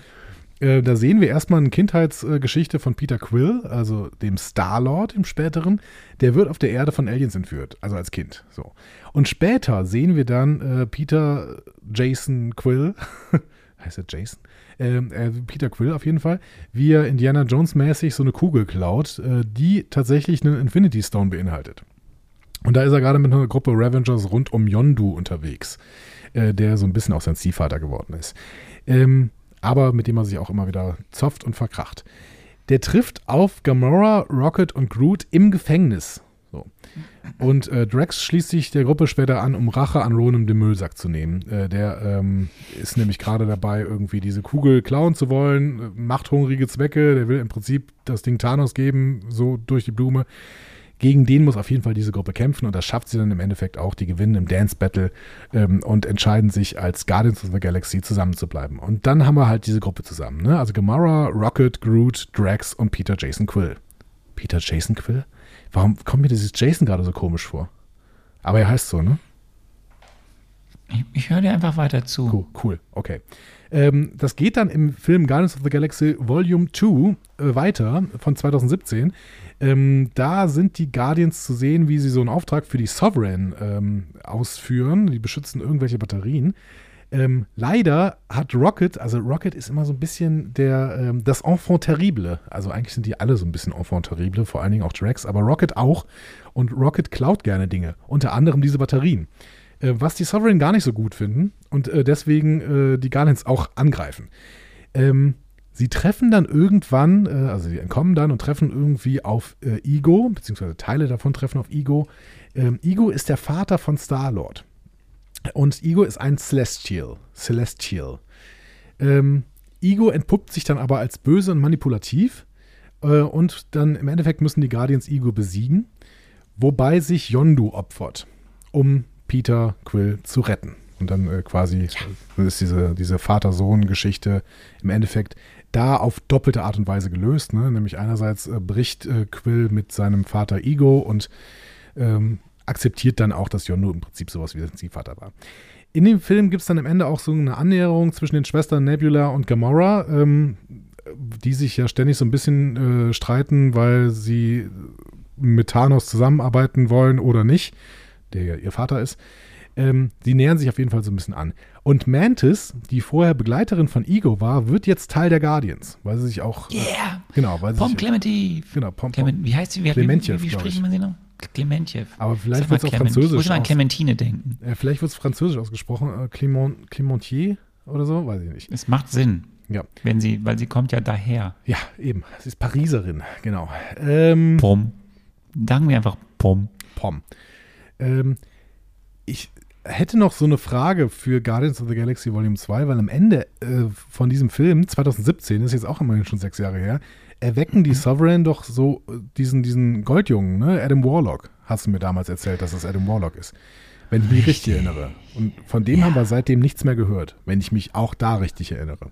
Äh, da sehen wir erstmal eine Kindheitsgeschichte von Peter Quill, also dem Star-Lord im späteren. Der wird auf der Erde von Aliens entführt, also als Kind. So. Und später sehen wir dann äh, Peter Jason Quill, heißt er Jason? Ähm, äh, Peter Quill auf jeden Fall, wie er Indiana Jones mäßig so eine Kugel klaut, äh, die tatsächlich einen Infinity Stone beinhaltet. Und da ist er gerade mit einer Gruppe Ravengers rund um Yondu unterwegs, äh, der so ein bisschen auch sein Ziehvater geworden ist. Ähm, aber mit dem er sich auch immer wieder zopft und verkracht. Der trifft auf Gamora, Rocket und Groot im Gefängnis. So. Und äh, Drax schließt sich der Gruppe später an, um Rache an Ronan den Müllsack zu nehmen. Äh, der ähm, ist nämlich gerade dabei, irgendwie diese Kugel klauen zu wollen, äh, macht hungrige Zwecke, der will im Prinzip das Ding Thanos geben, so durch die Blume. Gegen den muss auf jeden Fall diese Gruppe kämpfen und das schafft sie dann im Endeffekt auch. Die gewinnen im Dance Battle ähm, und entscheiden sich als Guardians of the Galaxy zusammenzubleiben. Und dann haben wir halt diese Gruppe zusammen. Ne? Also Gamora, Rocket, Groot, Drax und Peter Jason Quill. Peter Jason Quill? Warum kommt mir dieses Jason gerade so komisch vor? Aber er heißt so, ne? Ich, ich höre dir einfach weiter zu. Cool, cool, okay. Ähm, das geht dann im Film Guardians of the Galaxy Volume 2 äh, weiter von 2017. Ähm, da sind die Guardians zu sehen, wie sie so einen Auftrag für die Sovereign ähm, ausführen. Die beschützen irgendwelche Batterien. Ähm, leider hat Rocket, also Rocket ist immer so ein bisschen der, ähm, das Enfant terrible. Also eigentlich sind die alle so ein bisschen Enfant terrible, vor allen Dingen auch Drax, aber Rocket auch. Und Rocket klaut gerne Dinge, unter anderem diese Batterien. Äh, was die Sovereign gar nicht so gut finden und äh, deswegen äh, die Guardians auch angreifen. Ähm, sie treffen dann irgendwann, äh, also sie entkommen dann und treffen irgendwie auf äh, Ego, beziehungsweise Teile davon treffen auf Ego. Ähm, Ego ist der Vater von Star-Lord. Und Ego ist ein Celestial. Celestial. Ähm, Ego entpuppt sich dann aber als böse und manipulativ. Äh, und dann im Endeffekt müssen die Guardians Ego besiegen. Wobei sich Yondu opfert, um Peter Quill zu retten. Und dann äh, quasi ja. ist diese, diese Vater-Sohn-Geschichte im Endeffekt da auf doppelte Art und Weise gelöst. Ne? Nämlich einerseits äh, bricht äh, Quill mit seinem Vater Ego und ähm, akzeptiert dann auch, dass Yondu im Prinzip sowas wie sein Ziehvater war. In dem Film gibt es dann am Ende auch so eine Annäherung zwischen den Schwestern Nebula und Gamora, ähm, die sich ja ständig so ein bisschen äh, streiten, weil sie mit Thanos zusammenarbeiten wollen oder nicht, der ja ihr Vater ist. Ähm, die nähern sich auf jeden Fall so ein bisschen an. Und Mantis, die vorher Begleiterin von Ego war, wird jetzt Teil der Guardians, weil sie sich auch. Yeah! Äh, genau, weil sie Pom sich, Clementif. Genau, Pom, Clement, wie heißt sie? Wie, wie, wie, wie spricht ich. man sie noch? Clementjew. Aber vielleicht mal wird's auch Clement. französisch Ich muss an Clementine denken. Äh, vielleicht wird es französisch ausgesprochen. Äh, Clément, Clémentier oder so, weiß ich nicht. Es macht Sinn, Ja, wenn sie, weil sie kommt ja daher. ja eben. Sie ist Pariserin, genau. Ähm, Pom. Sagen wir einfach Pom. Pom. Ähm, ich hätte noch so eine Frage für Guardians of the Galaxy Volume 2, weil am Ende äh, von diesem Film, 2017, ist jetzt auch immerhin schon sechs Jahre her, erwecken die Sovereign doch so äh, diesen, diesen Goldjungen, ne? Adam Warlock. Hast du mir damals erzählt, dass es Adam Warlock ist. Wenn ich mich richtig erinnere. Und von dem haben wir seitdem nichts mehr gehört, wenn ich mich auch da richtig erinnere.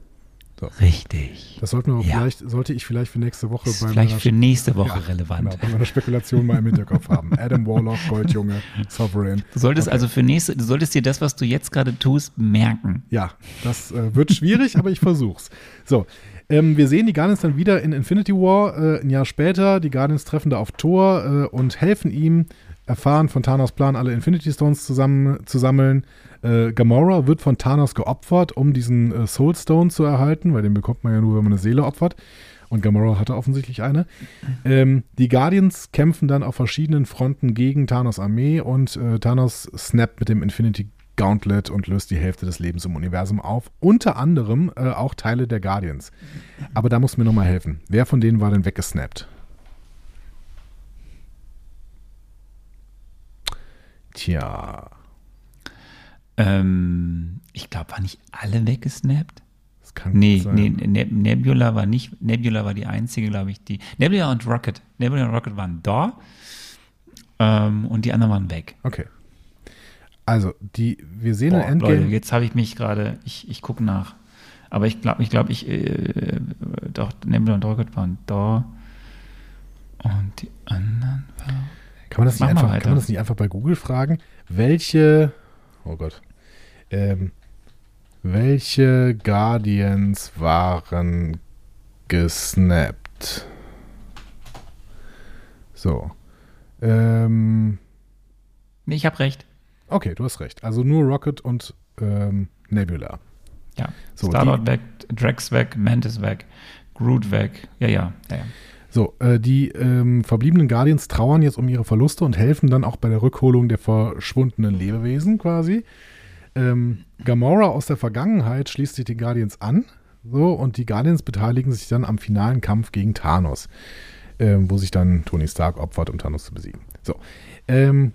Richtig. Das sollten wir Ja. vielleicht, sollte ich vielleicht für nächste Woche Ist bei vielleicht meiner für nächste Woche Ja, relevant. Genau, bei meiner Spekulation mal im Hinterkopf haben. Adam Warlock, Goldjunge, Sovereign. Du solltest Okay. also für nächste, du solltest dir das, was du jetzt gerade tust, merken. Ja, das äh, wird schwierig, aber ich versuch's. So, ähm, wir sehen die Guardians dann wieder in Infinity War, äh, ein Jahr später. Die Guardians treffen da auf Thor äh, und helfen ihm, erfahren von Thanos Plan, alle Infinity Stones zusammen zu sammeln. Äh, Gamora wird von Thanos geopfert, um diesen äh, Soul Stone zu erhalten, weil den bekommt man ja nur, wenn man eine Seele opfert. Und Gamora hatte offensichtlich eine. Ähm, die Guardians kämpfen dann auf verschiedenen Fronten gegen Thanos Armee und äh, Thanos snappt mit dem Infinity Gauntlet und löst die Hälfte des Lebens im Universum auf. Unter anderem äh, auch Teile der Guardians. Aber da muss mir nochmal helfen. Wer von denen war denn weggesnappt? Tja, Ähm, ich glaube, waren nicht alle weggesnappt? das kann Nee, sein. nee, Ne- Nebula war nicht, Nebula war die einzige, glaube ich, die. Nebula und Rocket. Nebula und Rocket waren da. Ähm, und die anderen waren weg. Okay. Also, die, wir sehen Boah, in Endgame. Leute, jetzt habe ich mich gerade, ich, ich gucke nach. Aber ich glaube, ich glaube, ich, äh, doch, Nebula und Rocket waren da. Und die anderen waren. Kann man, das nicht einfach, kann man das nicht einfach bei Google fragen? Welche, oh Gott, ähm, welche Guardians waren gesnappt? So. Ähm, Nee, ich habe recht. okay, du hast recht. Also nur Rocket und ähm, Nebula. Ja. So, Starlord weg, Drax weg, Mantis weg, Groot weg. Ja, ja, ja, ja. So, äh, die ähm, verbliebenen Guardians trauern jetzt um ihre Verluste und helfen dann auch bei der Rückholung der verschwundenen Lebewesen quasi. Ähm, Gamora aus der Vergangenheit schließt sich den Guardians an. So, und die Guardians beteiligen sich dann am finalen Kampf gegen Thanos, ähm, wo sich dann Tony Stark opfert, um Thanos zu besiegen. So. Ähm,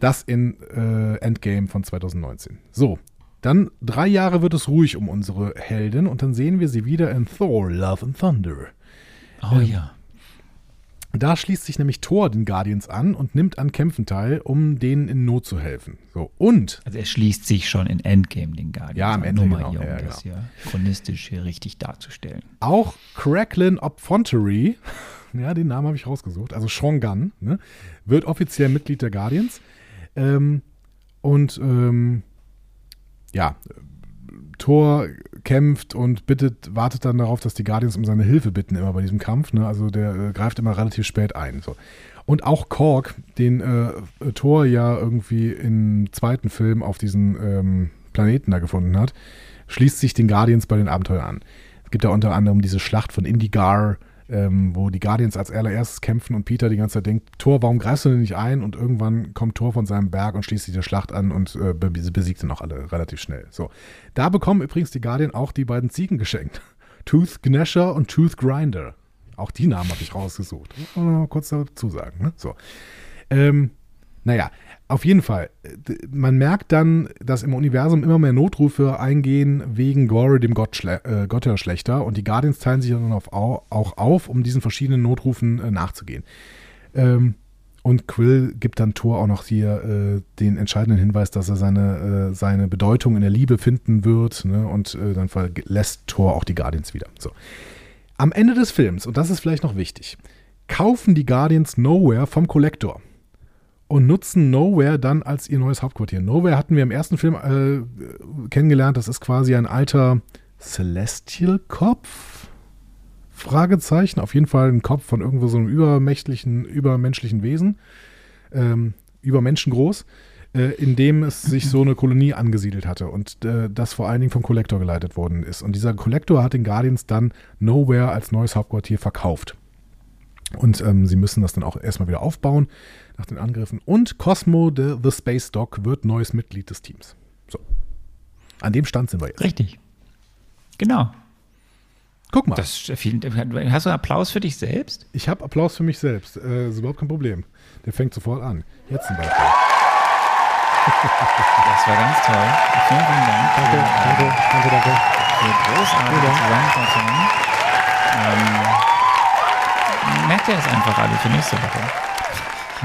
das in äh, Endgame von 2019. So. Dann drei Jahre wird es ruhig um unsere Heldin und dann sehen wir sie wieder in Thor, Love and Thunder. Oh ja. Da schließt sich nämlich Thor den Guardians an und nimmt an Kämpfen teil, um denen in Not zu helfen. So. Und Also er schließt sich schon in Endgame den Guardians. Ja, am an. Ende, Nur mal genau. hier, um Ja, das hier chronistisch hier richtig darzustellen. Auch Cracklin Opfontery, ja, den Namen habe ich rausgesucht, also Sean Gunn, ne, wird offiziell Mitglied der Guardians. Ähm, und ähm, ja, Thor kämpft und bittet, wartet dann darauf, dass die Guardians um seine Hilfe bitten, immer bei diesem Kampf. Ne? Also der äh, greift immer relativ spät ein. So. Und auch Korg, den äh, Thor ja irgendwie im zweiten Film auf diesen ähm, Planeten da gefunden hat, schließt sich den Guardians bei den Abenteuern an. Es gibt ja unter anderem diese Schlacht von Indigar, ähm, wo die Guardians als allererstes kämpfen und Peter die ganze Zeit denkt, Thor, warum greifst du denn nicht ein? Und irgendwann kommt Thor von seinem Berg und schließt sich der Schlacht an und äh, be besiegt dann auch alle relativ schnell. So. Da bekommen übrigens die Guardian auch die beiden Ziegen geschenkt. Tooth Gnasher und Tooth Grinder. Auch die Namen habe ich rausgesucht. Kurz dazu sagen. Ne? So. Ähm, naja, auf jeden Fall. Man merkt dann, dass im Universum immer mehr Notrufe eingehen wegen Gore, dem Gott, äh, Götterschlechter. Und die Guardians teilen sich dann auf, au- auch auf, um diesen verschiedenen Notrufen äh, nachzugehen. Ähm, und Quill gibt dann Thor auch noch hier äh, den entscheidenden Hinweis, dass er seine, äh, seine Bedeutung in der Liebe finden wird. Ne? Und äh, dann verlässt Thor auch die Guardians wieder. So. Am Ende des Films, und das ist vielleicht noch wichtig, kaufen die Guardians Nowhere vom Collector und nutzen Nowhere dann als ihr neues Hauptquartier. Nowhere hatten wir im ersten Film äh, kennengelernt. Das ist quasi ein alter Celestial-Kopf. Fragezeichen. Auf jeden Fall ein Kopf von irgendwo so einem übermächtlichen, übermenschlichen Wesen. Ähm, übermenschengroß. Äh, in dem es sich so eine Kolonie angesiedelt hatte und äh, das vor allen Dingen vom Collector geleitet worden ist. Und dieser Collector hat den Guardians dann Nowhere als neues Hauptquartier verkauft. Und ähm, sie müssen das dann auch erstmal wieder aufbauen nach den Angriffen. Und Cosmo, the, the Space Dog, wird neues Mitglied des Teams. So. An dem Stand sind wir jetzt. Richtig. Genau. Guck mal, Das, vielen, hast du einen Applaus für dich selbst? ich habe Applaus für mich selbst. Äh, ist überhaupt kein Problem. Der fängt sofort an. Jetzt zum Beispiel. Das war ganz toll. Vielen, vielen Dank für, Danke, danke, danke, danke. für großartige Zusammenfassung. Ähm, merkt ihr es einfach alle für nächste Woche.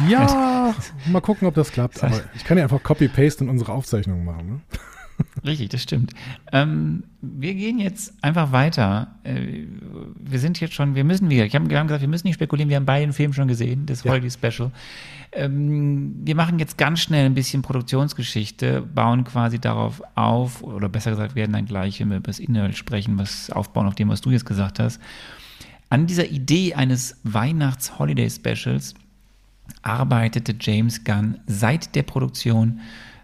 Ja, mal gucken, ob das klappt. Aber ich kann ja einfach Copy-Paste in unsere Aufzeichnungen machen. Ne? Richtig, das stimmt. Ähm, wir gehen jetzt einfach weiter. Äh, wir sind jetzt schon, wir müssen wieder, ich habe wir haben gesagt, wir müssen nicht spekulieren, wir haben beide Film schon gesehen, das Ja. Holiday Special. Ähm, wir machen jetzt ganz schnell ein bisschen Produktionsgeschichte, bauen quasi darauf auf, oder besser gesagt, werden dann gleich, wenn wir über das Inhalt sprechen, was aufbauen auf dem, was du jetzt gesagt hast. An dieser Idee eines Weihnachts-Holiday-Specials arbeitete James Gunn seit der Produktion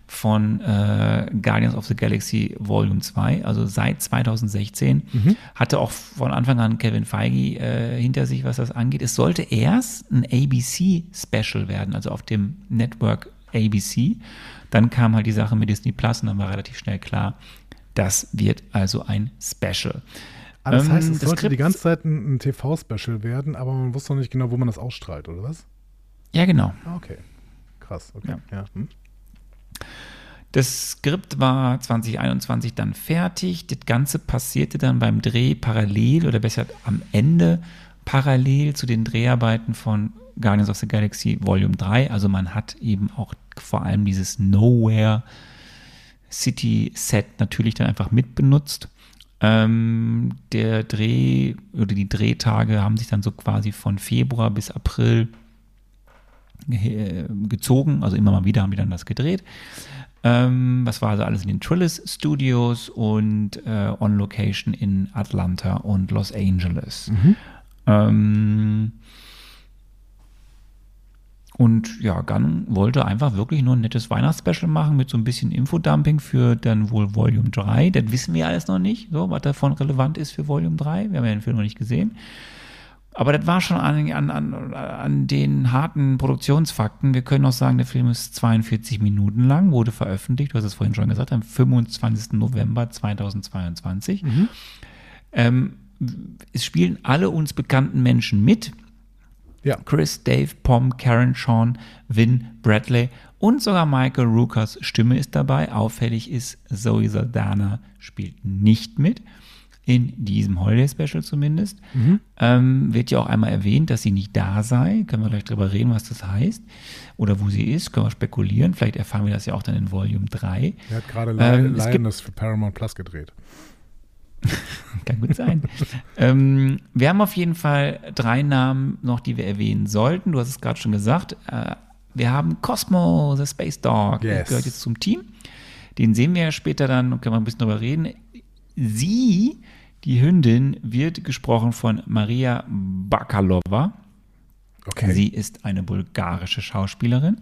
von äh, Guardians of the Galaxy Volume 2, also seit 2016. Hatte auch von Anfang an Kevin Feige äh, hinter sich, was das angeht. Es sollte erst ein ABC-Special werden, also auf dem Network ABC. Dann kam halt die Sache mit Disney Plus und dann war relativ schnell klar, das wird also ein Special. Aber das Ähm, heißt, es das sollte die Skript- ganze Zeit ein, ein TV-Special werden, aber man wusste noch nicht genau, wo man das ausstrahlt, oder was? Ja, genau. Ah, okay. Krass, okay. Ja. Ja. Hm. Das Skript war 2021 dann fertig. Das Ganze passierte dann beim Dreh parallel oder besser am Ende parallel zu den Dreharbeiten von Guardians of the Galaxy Volume 3. Also man hat eben auch vor allem dieses Nowhere City Set natürlich dann einfach mitbenutzt. Ähm, der Dreh oder die Drehtage haben sich dann so quasi von Februar bis April gezogen. Also immer mal wieder haben die dann das gedreht. Ähm, was war also alles in den Trillis Studios und äh, on Location in Atlanta und Los Angeles. Ähm, und ja, Gunn wollte einfach wirklich nur ein nettes Weihnachtsspecial machen mit so ein bisschen Infodumping für dann wohl Volume 3. Das wissen wir alles noch nicht, so, was davon relevant ist für Volume 3. Wir haben ja den Film noch nicht gesehen. Aber das war schon an, an, an, an den harten Produktionsfakten. Wir können auch sagen, der Film ist 42 Minuten lang, wurde veröffentlicht, du hast es vorhin schon gesagt, am 25. November 2022. Ähm, es spielen alle uns bekannten Menschen mit. Ja. Chris, Dave, Pom, Karen, Sean, Vin, Bradley und sogar Michael Rookers Stimme ist dabei. Auffällig ist, Zoe Saldana spielt nicht mit. In diesem Holiday Special zumindest. Ähm, wird ja auch einmal erwähnt, dass sie nicht da sei. Können wir gleich drüber reden, was das heißt. Oder wo sie ist. Können wir spekulieren. Vielleicht erfahren wir das ja auch dann in Volume 3. Er hat gerade Ähm, Lioness für Paramount Plus gedreht. Kann gut sein. ähm, wir haben auf jeden Fall drei Namen noch, die wir erwähnen sollten. Du hast es gerade schon gesagt. Äh, wir haben Cosmo, the Space Dog. Der Yes. gehört jetzt zum Team. Den sehen wir ja später dann und können wir ein bisschen drüber reden. Sie, die Hündin, wird gesprochen von Maria Bakalova. Okay. Sie ist eine bulgarische Schauspielerin.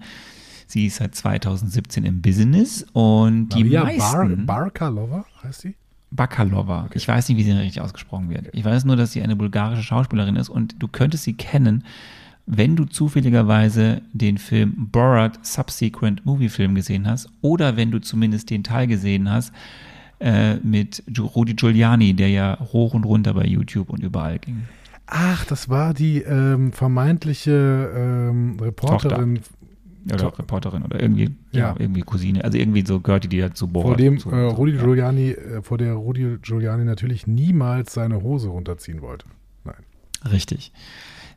Sie ist seit 2017 im Business und die Maria Bar meisten Barkalova heißt sie? Bakalova. Ich weiß nicht, wie sie richtig ausgesprochen wird. Ich weiß nur, dass sie eine bulgarische Schauspielerin ist und du könntest sie kennen, wenn du zufälligerweise den Film Borat Subsequent Movie Film gesehen hast oder wenn du zumindest den Teil gesehen hast äh, mit Rudi Giuliani, der ja hoch und runter bei YouTube und überall ging. Ach, das war die ähm, vermeintliche ähm, Reporterin, Oder So. Reporterin oder irgendwie, ja. Ja. irgendwie Cousine. Also irgendwie so gehört die, die ja zu Borat. vor dem zu, äh, so, Rudi ja. Giuliani, äh, vor der Rudi Giuliani natürlich niemals seine Hose runterziehen wollte. Nein. Richtig.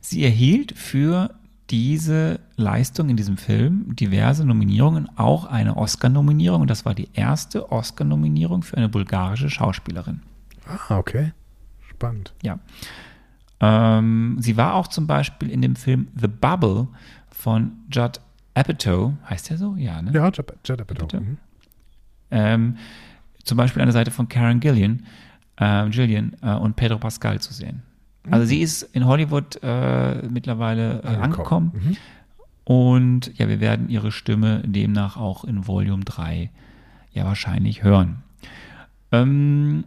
Sie erhielt für diese Leistung in diesem Film diverse Nominierungen, auch eine Oscar-Nominierung. Und das war die erste Oscar-Nominierung für eine bulgarische Schauspielerin. Ah, okay. Spannend. Ja. Ähm, sie war auch zum Beispiel in dem Film The Bubble von Judd Apatow. Heißt der so? Ja, ne? Ja, Judd Judd Apatow. Mhm. ähm, zum Beispiel an der Seite von Karen Gillian, äh, Gillian äh, und Pedro Pascal zu sehen. Also sie ist in Hollywood äh, mittlerweile äh, angekommen. Mhm. Und ja, wir werden ihre Stimme demnach auch in Volume 3 ja wahrscheinlich hören. Ähm,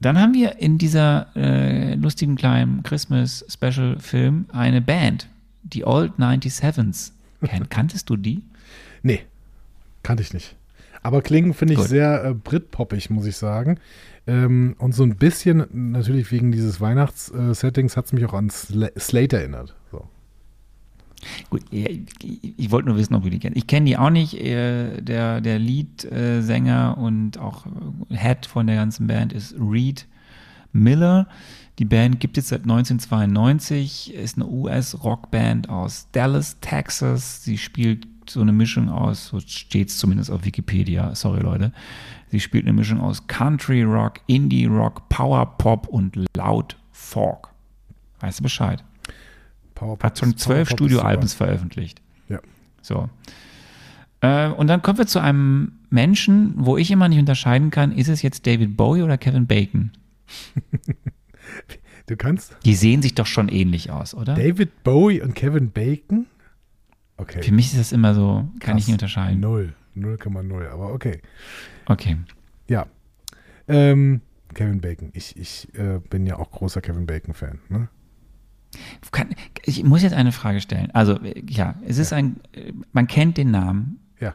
dann haben wir in dieser äh, lustigen kleinen Christmas-Special-Film eine Band, die Old 97s. Ken, kanntest du die? Nee, kannte ich nicht. Aber klingen finde ich Gut. sehr äh, Britpoppig, muss ich sagen. Ähm, und so ein bisschen, natürlich wegen dieses Weihnachtssettings, hat es mich auch an Sla Slate erinnert. So. Gut, ich, wollte nur wissen, ob du die kennst. Ich kenne die auch nicht. Äh, Der, der Lead-Sänger und auch Head von der ganzen Band ist Reed Miller. Die Band gibt es seit 1992, ist eine US-Rockband aus Dallas, Texas. Sie spielt so eine Mischung aus, so steht es zumindest auf Wikipedia, sorry Leute. Sie spielt eine Mischung aus Country Rock, Indie Rock, Power Pop und Loud Folk. Weißt du Bescheid? Powerpop Hat schon zwölf Studioalbums veröffentlicht. Ja. So. Äh, und dann kommen wir zu einem Menschen, wo ich immer nicht unterscheiden kann, ist es jetzt David Bowie oder Kevin Bacon? Du kannst Die sehen sich doch schon ähnlich aus, oder? David Bowie und Kevin Bacon? Okay. Für mich ist das immer so, kann Krass. ich nicht unterscheiden. Null. 0,0. Aber okay. Okay. Ja. Ähm, Kevin Bacon. Ich, ich äh, bin ja auch großer Kevin Bacon-Fan. Ne? Kann, ich muss jetzt eine Frage stellen. Also, äh, ja, es ist ein, äh, man kennt den Namen. Ja.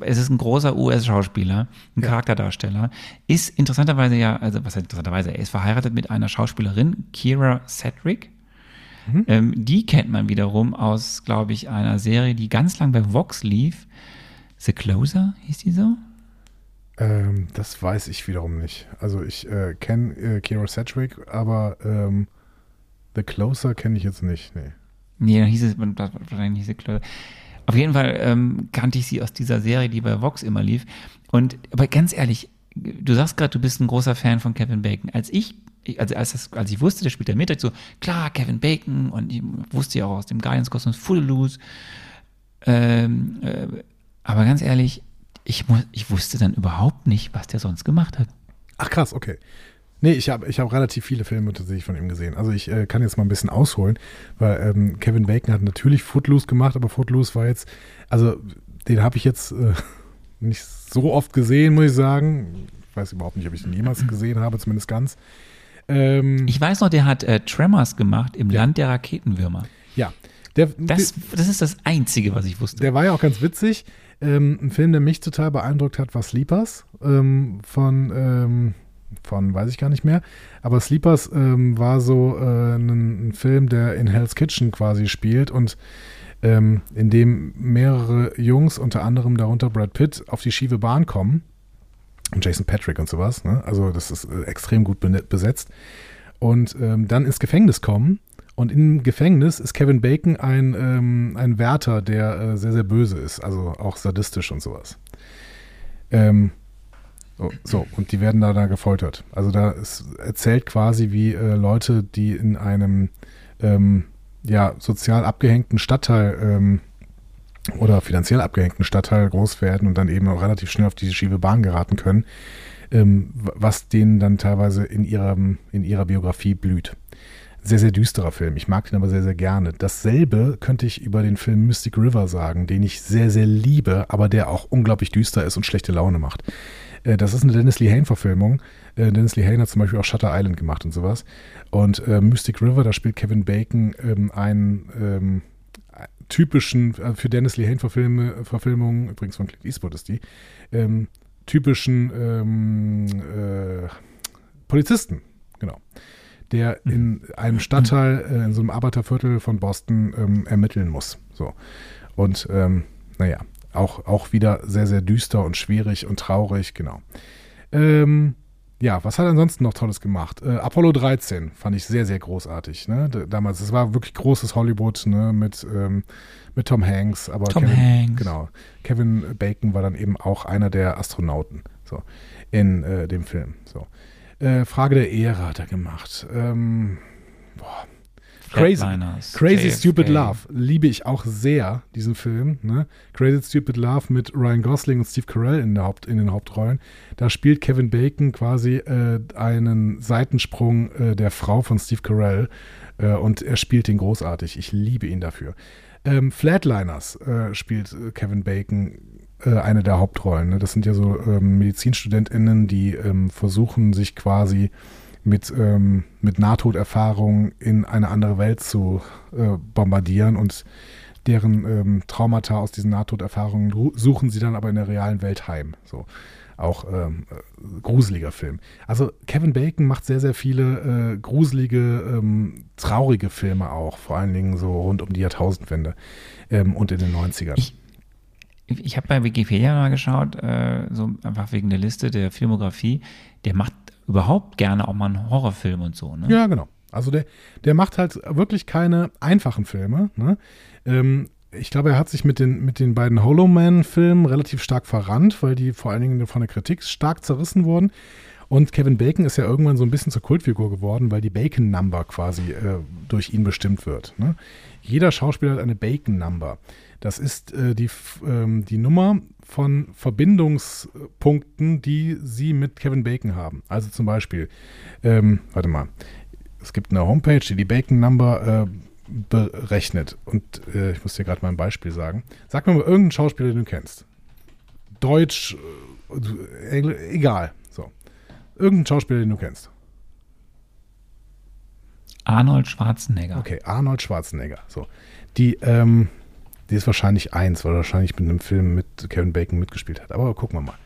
Es ist ein großer US-Schauspieler, ein Ja. Charakterdarsteller. Ist interessanterweise ja, also was heißt interessanterweise, er ist verheiratet mit einer Schauspielerin, Kira Sedgwick. Mhm. Ähm, die kennt man wiederum aus, glaube ich, einer Serie, die ganz lang bei Vox lief. The Closer, hieß die so? Ähm, das weiß ich wiederum nicht. Also ich äh, kenne äh, Kira Sedgwick, aber ähm, The Closer kenne ich jetzt nicht. Nee. Nee, dann hieß es wahrscheinlich nicht The Closer. Auf jeden Fall ähm, kannte ich sie aus dieser Serie, die bei Vox immer lief. Und aber ganz ehrlich, du sagst gerade, du bist ein großer Fan von Kevin Bacon. Als ich, also als, das, als ich wusste, der spielt dachte ich so, klar, Kevin Bacon und ich wusste ja auch aus dem Guardians Kosmos Full Loose. Ähm, äh, aber ganz ehrlich, ich, mu- ich wusste dann überhaupt nicht, was der sonst gemacht hat. Ach krass, okay. Nee, ich habe ich hab relativ viele Filme tatsächlich von ihm gesehen. Also ich äh, kann jetzt mal ein bisschen ausholen, weil ähm, Kevin Bacon hat natürlich Footloose gemacht, aber Footloose war jetzt, also den habe ich jetzt äh, nicht so oft gesehen, muss ich sagen. Ich weiß überhaupt nicht, ob ich den jemals gesehen habe, zumindest ganz. Ähm, Ich weiß noch, der hat äh, Tremors gemacht im Land der Raketenwürmer. ja, der, Das, das ist das Einzige, was ich wusste. Der war ja auch ganz witzig. Ähm, ein Film, der mich total beeindruckt hat, war Sleepers ähm, von, ähm, von, weiß ich gar nicht mehr. Aber Sleepers ähm, war so äh, ein, ein, Film, der in Hell's Kitchen quasi spielt und ähm, in dem mehrere Jungs, unter anderem darunter Brad Pitt, auf die schiefe Bahn kommen. Und Jason Patrick und sowas. Ne? Also das ist äh, extrem gut besetzt. Und ähm, dann ins Gefängnis kommen. Und im Gefängnis ist Kevin Bacon ein, ähm, ein Wärter, der äh, sehr, sehr böse ist. Also auch sadistisch und sowas. Ähm, so, so, und die werden da, da gefoltert. Also da ist erzählt quasi, wie äh, Leute, die in einem ähm, ja, sozial abgehängten Stadtteil ähm, oder finanziell abgehängten Stadtteil groß werden und dann eben auch relativ schnell auf diese schiefe Bahn geraten können, ähm, was denen dann teilweise in, ihrem, in ihrer Biografie blüht. Sehr, sehr düsterer Film. Ich mag den aber sehr, sehr gerne. Dasselbe könnte ich über den Film Mystic River sagen, den ich sehr, sehr liebe, aber der auch unglaublich düster ist und schlechte Laune macht. Äh, das ist eine Dennis Lee Hain-Verfilmung. Äh, Dennis Lee Hain hat zum Beispiel auch Shutter Island gemacht und sowas. Und äh, Mystic River, da spielt Kevin Bacon ähm, einen ähm, typischen, äh, für Dennis Lee Hain-Verfilmungen, übrigens von Clint Eastwood ist die, ähm, typischen ähm, äh, Polizisten, genau der mhm. in einem Stadtteil, äh, in so einem Arbeiterviertel von Boston ähm, ermitteln muss. So. Und ähm, naja, auch, auch wieder sehr, sehr düster und schwierig und traurig, genau. Ähm, ja, was hat er ansonsten noch Tolles gemacht? Äh, Apollo 13 fand ich sehr, sehr großartig. Ne? Damals, es war wirklich großes Hollywood ne? mit, ähm, mit Tom Hanks. Aber Tom Kevin, Hanks. Genau. Kevin Bacon war dann eben auch einer der Astronauten so, in äh, dem Film. So. Äh, Frage der Ehre hat er gemacht. Ähm, boah, Crazy, Crazy JFK. Stupid Love liebe ich auch sehr, diesen Film. Ne? Crazy Stupid Love mit Ryan Gosling und Steve Carell in, der Haupt, in den Hauptrollen. Da spielt Kevin Bacon quasi äh, einen Seitensprung äh, der Frau von Steve Carell äh, und er spielt den großartig. Ich liebe ihn dafür. Ähm, Flatliners äh, spielt äh, Kevin Bacon äh, eine der Hauptrollen. Ne? Das sind ja so ähm, MedizinstudentInnen, die ähm, versuchen, sich quasi mit, ähm, mit Nahtoderfahrung in eine andere Welt zu äh, bombardieren und deren ähm, Traumata aus diesen Nahtoderfahrungen suchen sie dann aber in der realen Welt heim. So. Auch ähm, äh, gruseliger Film. Also Kevin Bacon macht sehr, sehr viele äh, gruselige, ähm, traurige Filme auch, vor allen Dingen so rund um die Jahrtausendwende ähm, und in den 90ern. Ich, ich habe bei Wikipedia mal geschaut, äh, so einfach wegen der Liste der Filmografie. Der macht überhaupt gerne auch mal einen Horrorfilm und so, ne? Ja, genau. Also der, der macht halt wirklich keine einfachen Filme. Ne? Ähm, ich glaube, er hat sich mit den, mit den beiden Hollow Man-Filmen relativ stark verrannt, weil die vor allen Dingen von der Kritik stark zerrissen wurden. Und Kevin Bacon ist ja irgendwann so ein bisschen zur Kultfigur geworden, weil die Bacon Number quasi äh, durch ihn bestimmt wird. Ne? Jeder Schauspieler hat eine Bacon Number. Das ist äh, die, ähm, die Nummer von Verbindungspunkten, die sie mit Kevin Bacon haben. Also zum Beispiel, ähm, warte mal, es gibt eine Homepage, die die Bacon Number äh, berechnet. Und äh, ich muss dir gerade mal ein Beispiel sagen. Sag mir mal irgendeinen Schauspieler, den du kennst. Deutsch, äh, egal. Irgendeinen Schauspieler, den du kennst. Arnold Schwarzenegger. Okay, Arnold Schwarzenegger. So. Die, ähm, die ist wahrscheinlich eins, weil er wahrscheinlich mit einem Film mit Kevin Bacon mitgespielt hat. Aber gucken wir mal.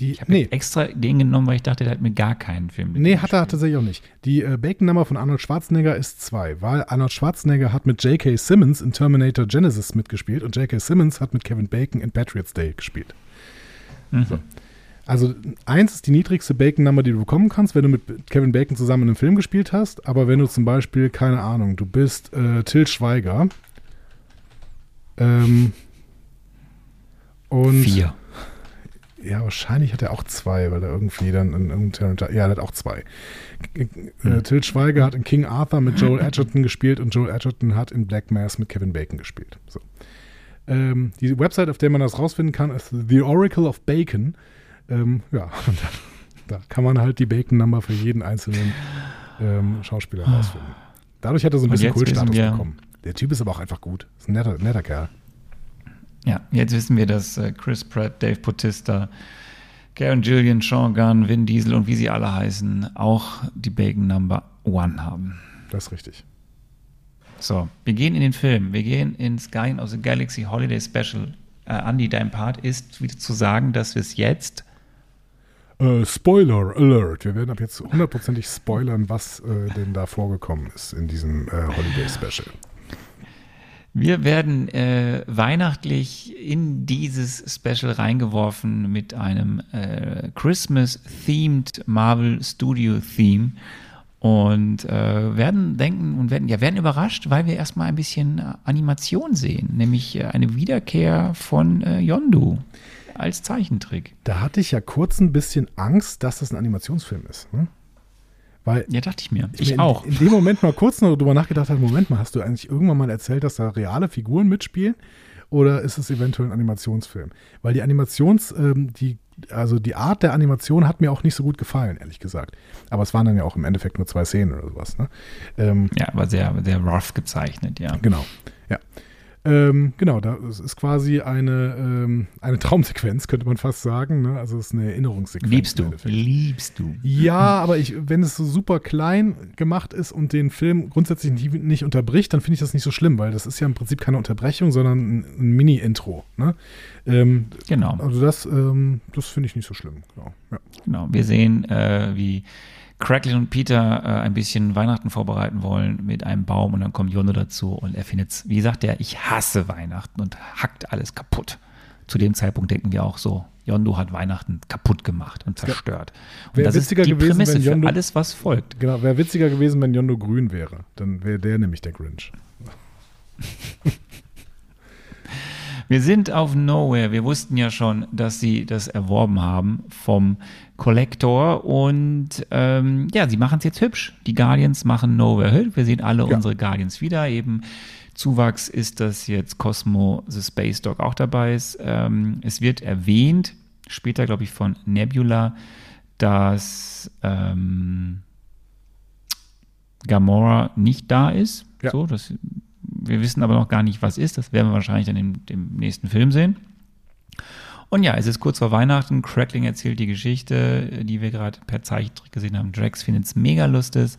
Die, ich habe nee. extra den genommen, weil ich dachte, der hat mir gar keinen Film Nee, hat er tatsächlich auch nicht. Die äh, Bacon-Nummer von Arnold Schwarzenegger ist zwei, weil Arnold Schwarzenegger hat mit J.K. Simmons in Terminator Genesis mitgespielt und J.K. Simmons hat mit Kevin Bacon in Patriots Day gespielt. Mhm. So. Also eins ist die niedrigste Bacon-Nummer, die du bekommen kannst, wenn du mit Kevin Bacon zusammen in einem Film gespielt hast. Aber wenn du zum Beispiel, keine Ahnung, du bist äh, Till Schweiger ähm, und Vier. Ja, wahrscheinlich hat er auch zwei, weil er irgendwie dann in irgendeinem. Ja, er hat auch zwei. Äh, hm. Till Schweiger hat in King Arthur mit Joel Edgerton gespielt und Joel Edgerton hat in Black Mass mit Kevin Bacon gespielt. So. Ähm, die Website, auf der man das rausfinden kann, ist The Oracle of Bacon. Ähm, ja, da, da, kann man halt die Bacon-Number für jeden einzelnen ähm, Schauspieler rausfinden. Dadurch hat er so ein bisschen Kultstatus bekommen. Der Typ ist aber auch einfach gut. Ist ein netter, netter Kerl. Ja, jetzt wissen wir, dass äh, Chris Pratt, Dave Bautista, Karen Gillian, Sean Gunn, Vin Diesel und wie sie alle heißen, auch die Bacon Number One haben. Das ist richtig. So, wir gehen in den Film. Wir gehen ins Guardian of the Galaxy Holiday Special. Äh, Andy, dein Part ist, wieder zu sagen, dass wir es jetzt Äh, Spoiler Alert. Wir werden ab jetzt hundertprozentig spoilern, was äh, denn da vorgekommen ist in diesem äh, Holiday Special. Wir werden äh, weihnachtlich in dieses Special reingeworfen mit einem äh, Christmas-themed Marvel Studio Theme und äh, werden denken und werden ja werden überrascht, weil wir erstmal ein bisschen Animation sehen, nämlich eine Wiederkehr von äh, Yondu als Zeichentrick. Da hatte ich ja kurz ein bisschen Angst, dass das ein Animationsfilm ist. Ne? Weil Ja, dachte ich mir. ich, Ich, mir in, auch. in dem Moment mal kurz noch drüber nachgedacht habe, Moment mal, hast du eigentlich irgendwann mal erzählt, dass da reale Figuren mitspielen? Oder ist es eventuell ein Animationsfilm? Weil die Animations, ähm, die, also die Art der Animation hat mir auch nicht so gut gefallen, ehrlich gesagt. Aber es waren dann ja auch im Endeffekt nur zwei Szenen oder sowas. Ne? Ähm, Ja, aber sehr, sehr rough gezeichnet, ja. Genau, ja. Ähm, genau, da es ist quasi eine, ähm, eine Traumsequenz, könnte man fast sagen. Ne? Also es ist eine Erinnerungssequenz. Liebst du, liebst du. Ja, aber ich, wenn es so super klein gemacht ist und den Film grundsätzlich nicht, unterbricht, dann finde ich das nicht so schlimm, weil das ist ja im Prinzip keine Unterbrechung, sondern ein, ein Mini-Intro. Ne? Ähm, Genau. also das, ähm, das finde ich nicht so schlimm. Genau. Ja. Genau, wir sehen, äh, wie Cracklin und Peter äh, ein bisschen Weihnachten vorbereiten wollen mit einem Baum und dann kommt Jono dazu und er findet, wie sagt er, ich hasse Weihnachten und hackt alles kaputt. Zu dem Zeitpunkt denken wir auch so, Yondo hat Weihnachten kaputt gemacht und zerstört. Und Wäre witziger die gewesen, Prämisse wenn für Yondu- alles, was folgt. Genau, wäre witziger gewesen, wenn Yondo grün wäre. Dann wäre der nämlich der Grinch. Wir sind auf Nowhere. Wir wussten ja schon, dass sie das erworben haben vom Collector und ähm, ja, sie machen es jetzt hübsch. Die Guardians machen Nowhere hübsch. Wir sehen alle Ja. unsere Guardians wieder. Eben Zuwachs ist, dass jetzt Cosmo the Space Dog auch dabei ist. Ähm, es wird erwähnt, später glaube ich von Nebula, dass ähm, Gamora nicht da ist. Ja. So, das, wir wissen aber noch gar nicht, was ist. Das werden wir wahrscheinlich dann im, im nächsten Film sehen. Und ja, es ist kurz vor Weihnachten. Crackling erzählt die Geschichte, die wir gerade per Zeichentrick gesehen haben. Drax findet es mega lustig.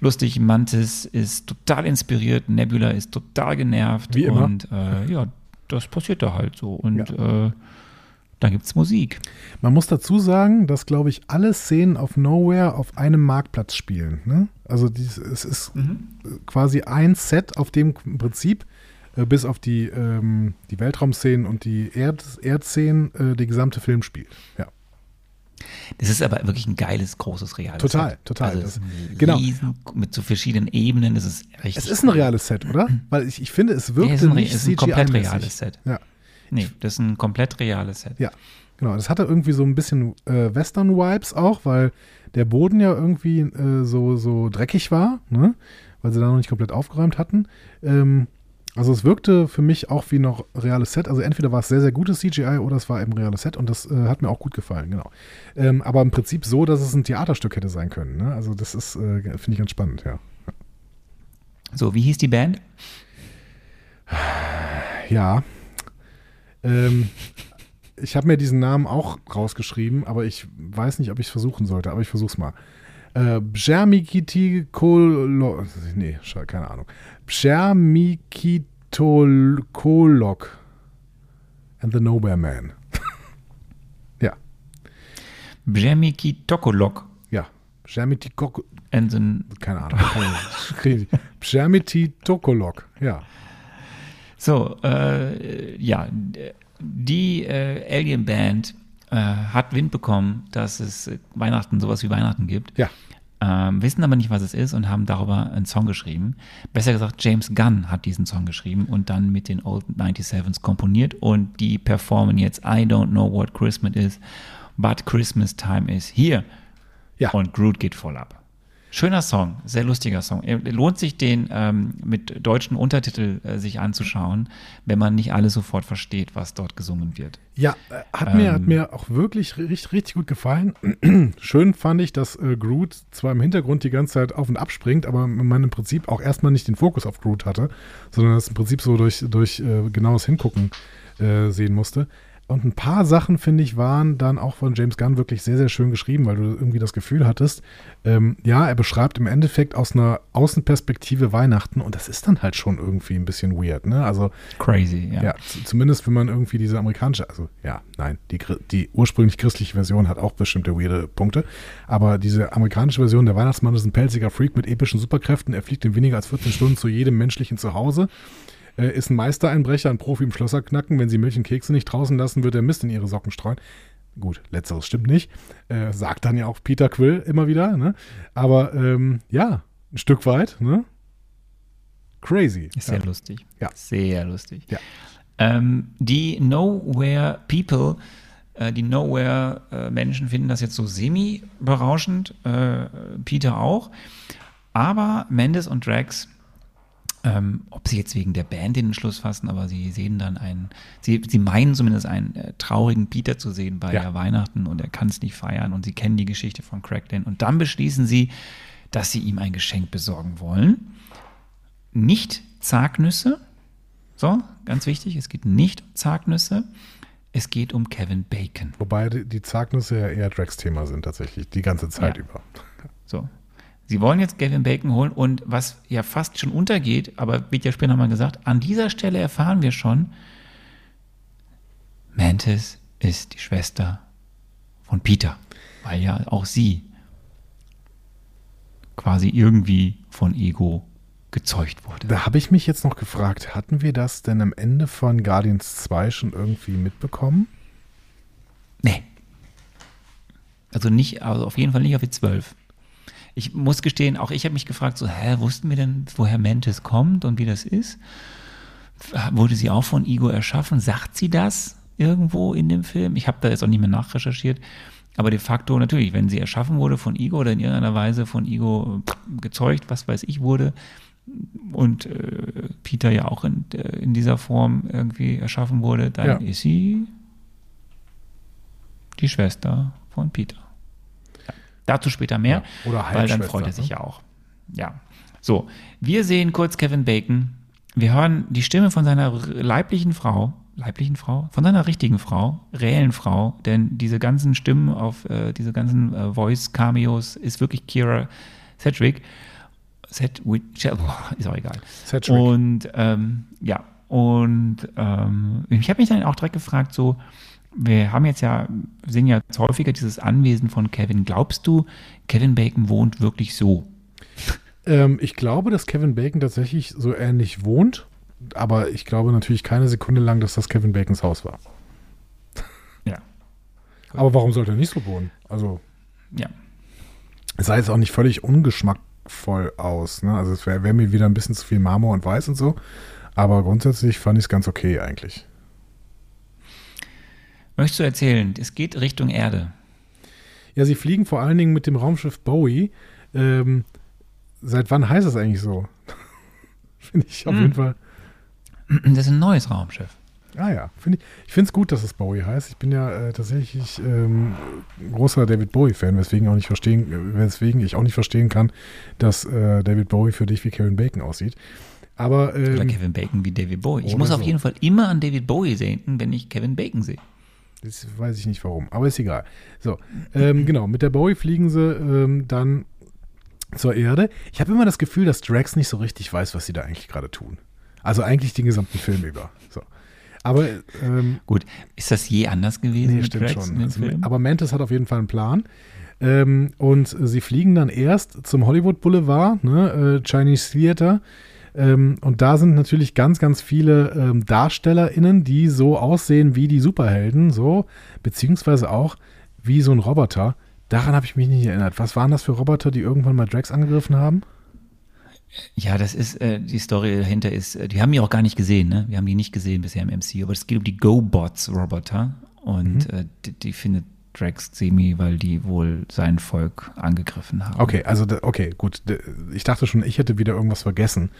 Lustig, Mantis ist total inspiriert, Nebula ist total genervt. Wie immer. Und äh, ja, das passiert da halt so. Und äh, dann gibt es Musik. Man muss dazu sagen, dass, glaube ich, alle Szenen auf Nowhere auf einem Marktplatz spielen. Ne? Also dies, es ist quasi ein Set, auf dem im Prinzip äh, bis auf die, ähm, die Weltraumszenen und die Erd Erdszenen äh, der gesamte Film spielt. Ja. Das ist aber wirklich ein geiles, großes reales Total, Set. total. Also es ist ein genau. riesen, mit so verschiedenen Ebenen. Das ist richtig. Es ist ein reales Set, oder? Weil ich, ich finde, es es ein, re- nicht es ist ein komplett reales Set. Ja. Nee, das ist ein komplett reales Set. Ja, genau. Das hatte irgendwie so ein bisschen äh, Western-Vibes auch, weil der Boden ja irgendwie äh, so, so dreckig war, ne? weil sie da noch nicht komplett aufgeräumt hatten. Ähm, also es wirkte für mich auch wie noch reales Set. Also entweder war es sehr, sehr gutes CGI oder es war eben reales Set und das äh, hat mir auch gut gefallen, genau. Ähm, aber im Prinzip so, dass es ein Theaterstück hätte sein können. Ne? Also das ist, äh, finde ich ganz spannend, ja. So, wie hieß die Band? Ja. Ähm, ich habe mir diesen Namen auch rausgeschrieben, aber ich weiß nicht, ob ich es versuchen sollte, aber ich versuch's mal. Äh. Nee, keine Ahnung. Bjermikitolog and the Nowhere Man. ja, Bjemiki Tokolok. ja. Bjermitikok. And then, Keine Ahnung. Bjermititokolog. Ja. so, äh, ja, die äh, Alien Band äh, hat Wind bekommen, dass es Weihnachten sowas wie Weihnachten gibt. Ja. Ähm, wissen aber nicht, was es ist und haben darüber einen Song geschrieben. Besser gesagt, James Gunn hat diesen Song geschrieben und dann mit den Old 97s komponiert und die performen jetzt I don't know what Christmas is, but Christmas time is here. Ja. Und Groot geht voll ab. Schöner Song, sehr lustiger Song. Lohnt sich den ähm, mit deutschen Untertitel äh, sich anzuschauen, wenn man nicht alles sofort versteht, was dort gesungen wird. Ja, äh, hat, mir, hat Ähm. mir auch wirklich richtig, richtig gut gefallen. Schön fand ich, dass äh, Groot zwar im Hintergrund die ganze Zeit auf und ab springt, aber man im Prinzip auch erstmal nicht den Fokus auf Groot hatte, sondern das im Prinzip so durch, durch äh, genaues Hingucken äh, sehen musste. Und ein paar Sachen, finde ich, waren dann auch von James Gunn wirklich sehr, sehr schön geschrieben, weil du irgendwie das Gefühl hattest, ähm, ja, er beschreibt im Endeffekt aus einer Außenperspektive Weihnachten und das ist dann halt schon irgendwie ein bisschen weird, ne? Also, Crazy, ja. ja, zumindest wenn man irgendwie diese amerikanische, also ja, nein, die, die ursprünglich christliche Version hat auch bestimmte weirde Punkte, aber diese amerikanische Version, der Weihnachtsmann ist ein pelziger Freak mit epischen Superkräften, er fliegt in weniger als 14 Stunden zu jedem menschlichen Zuhause, äh, ist ein Meistereinbrecher, ein Profi im Schlosser knacken, wenn sie Milch und Kekse nicht draußen lassen, wird er Mist in ihre Socken streuen. Gut, letzteres stimmt nicht, äh, sagt dann ja auch Peter Quill immer wieder, ne? aber ähm, ja, ein Stück weit, ne? Crazy. Ist sehr ja. lustig. Ja. Sehr lustig. Ja. Ähm, die Nowhere People, äh, die Nowhere-Menschen finden das jetzt so semi-berauschend, äh, Peter auch. Aber Mendes und Drax, ähm, ob sie jetzt wegen der Band den Entschluss fassen, aber sie sehen dann einen, sie, sie meinen zumindest einen äh, traurigen Peter zu sehen bei Ja. Weihnachten und er kann es nicht feiern und sie kennen die Geschichte von Crackden. Und dann beschließen sie, dass sie ihm ein Geschenk besorgen wollen nicht Zagnüsse. So, ganz wichtig, es geht nicht um Zagnüsse, es geht um Kevin Bacon. Wobei die, Zagnüsse ja eher Drax-Thema sind tatsächlich, die ganze Zeit Ja. über. So. Sie wollen jetzt Kevin Bacon holen und was ja fast schon untergeht, aber wird ja später nochmal gesagt, an dieser Stelle erfahren wir schon, Mantis ist die Schwester von Peter, weil ja auch sie quasi irgendwie von Ego gezeugt wurde. Da habe ich mich jetzt noch gefragt, hatten wir das denn am Ende von Guardians 2 schon irgendwie mitbekommen? Nee. Also nicht, also auf jeden Fall nicht auf die 12. Ich muss gestehen, auch ich habe mich gefragt, so, hä, wussten wir denn, woher Mantis kommt und wie das ist? Wurde sie auch von Ego erschaffen? Sagt sie das irgendwo in dem Film? Ich habe da jetzt auch nicht mehr nachrecherchiert. Aber de facto natürlich, wenn sie erschaffen wurde von Ego oder in irgendeiner Weise von Ego äh, gezeugt, was weiß ich wurde, und äh, Peter ja auch in, äh, in dieser Form irgendwie erschaffen wurde, dann Ja. ist sie die Schwester von Peter. Dazu später mehr, Ja, oder weil dann freut er sich ne? ja auch. Ja. So, wir sehen kurz Kevin Bacon. Wir hören die Stimme von seiner leiblichen Frau, leiblichen Frau, von seiner richtigen Frau, reellen Frau, denn diese ganzen Stimmen auf äh, diese ganzen äh, Voice-Cameos ist wirklich Kira Sedgwick. Sedgwick, ist auch egal. Sedgwick. Und ähm, ja, und ähm, ich habe mich dann auch direkt gefragt, so, wir haben jetzt ja, sehen ja jetzt häufiger dieses Anwesen von Kevin. Glaubst du, Kevin Bacon wohnt wirklich so? Ähm, ich glaube, dass Kevin Bacon tatsächlich so ähnlich wohnt, aber ich glaube natürlich keine Sekunde lang, dass das Kevin Bacons Haus war. Ja. Aber warum sollte er nicht so wohnen? Also, Ja. es sah jetzt auch nicht völlig ungeschmackvoll aus. Ne? Also, es wäre wär mir wieder ein bisschen zu viel Marmor und Weiß und so. Aber grundsätzlich fand ich es ganz okay eigentlich. Möchtest du erzählen? Es geht Richtung Erde. Ja, sie fliegen vor allen Dingen mit dem Raumschiff Bowie. Ähm, seit wann heißt das eigentlich so? Finde ich auf Hm. jeden Fall. Das ist ein neues Raumschiff. Ah ja, finde ich. Ich finde es gut, dass es Bowie heißt. Ich bin ja äh, tatsächlich ähm, großer David Bowie-Fan, weswegen auch nicht verstehen, weswegen ich auch nicht verstehen kann, dass äh, David Bowie für dich wie Kevin Bacon aussieht. Aber Oder ähm, Kevin Bacon wie David Bowie. Ich oder muss auf so. jeden Fall immer an David Bowie denken, wenn ich Kevin Bacon sehe. Das weiß ich nicht warum, aber ist egal. So, ähm, genau, mit der Bowie fliegen sie ähm, dann zur Erde. Ich habe immer das Gefühl, dass Drax nicht so richtig weiß, was sie da eigentlich gerade tun. Also eigentlich den gesamten Film über. So. Aber ähm, Gut, ist das je anders gewesen Nee, stimmt Drax schon. Also, aber Mantis hat auf jeden Fall einen Plan. Ähm, und sie fliegen dann erst zum Hollywood Boulevard, ne, äh, Chinese Theater. Ähm, und da sind natürlich ganz, ganz viele ähm, DarstellerInnen, die so aussehen wie die Superhelden, so, beziehungsweise auch wie so ein Roboter. Daran habe ich mich nicht erinnert. Was waren das für Roboter, die irgendwann mal Drax angegriffen haben? Ja, das ist, äh, die Story dahinter ist, äh, die haben die auch gar nicht gesehen, ne? Wir haben die nicht gesehen bisher im MCU, aber es geht um die GoBots-Roboter und Mhm. äh, die, die findet Drax semi, weil die wohl sein Volk angegriffen haben. Okay, also, okay, gut. Ich dachte schon, ich hätte wieder irgendwas vergessen.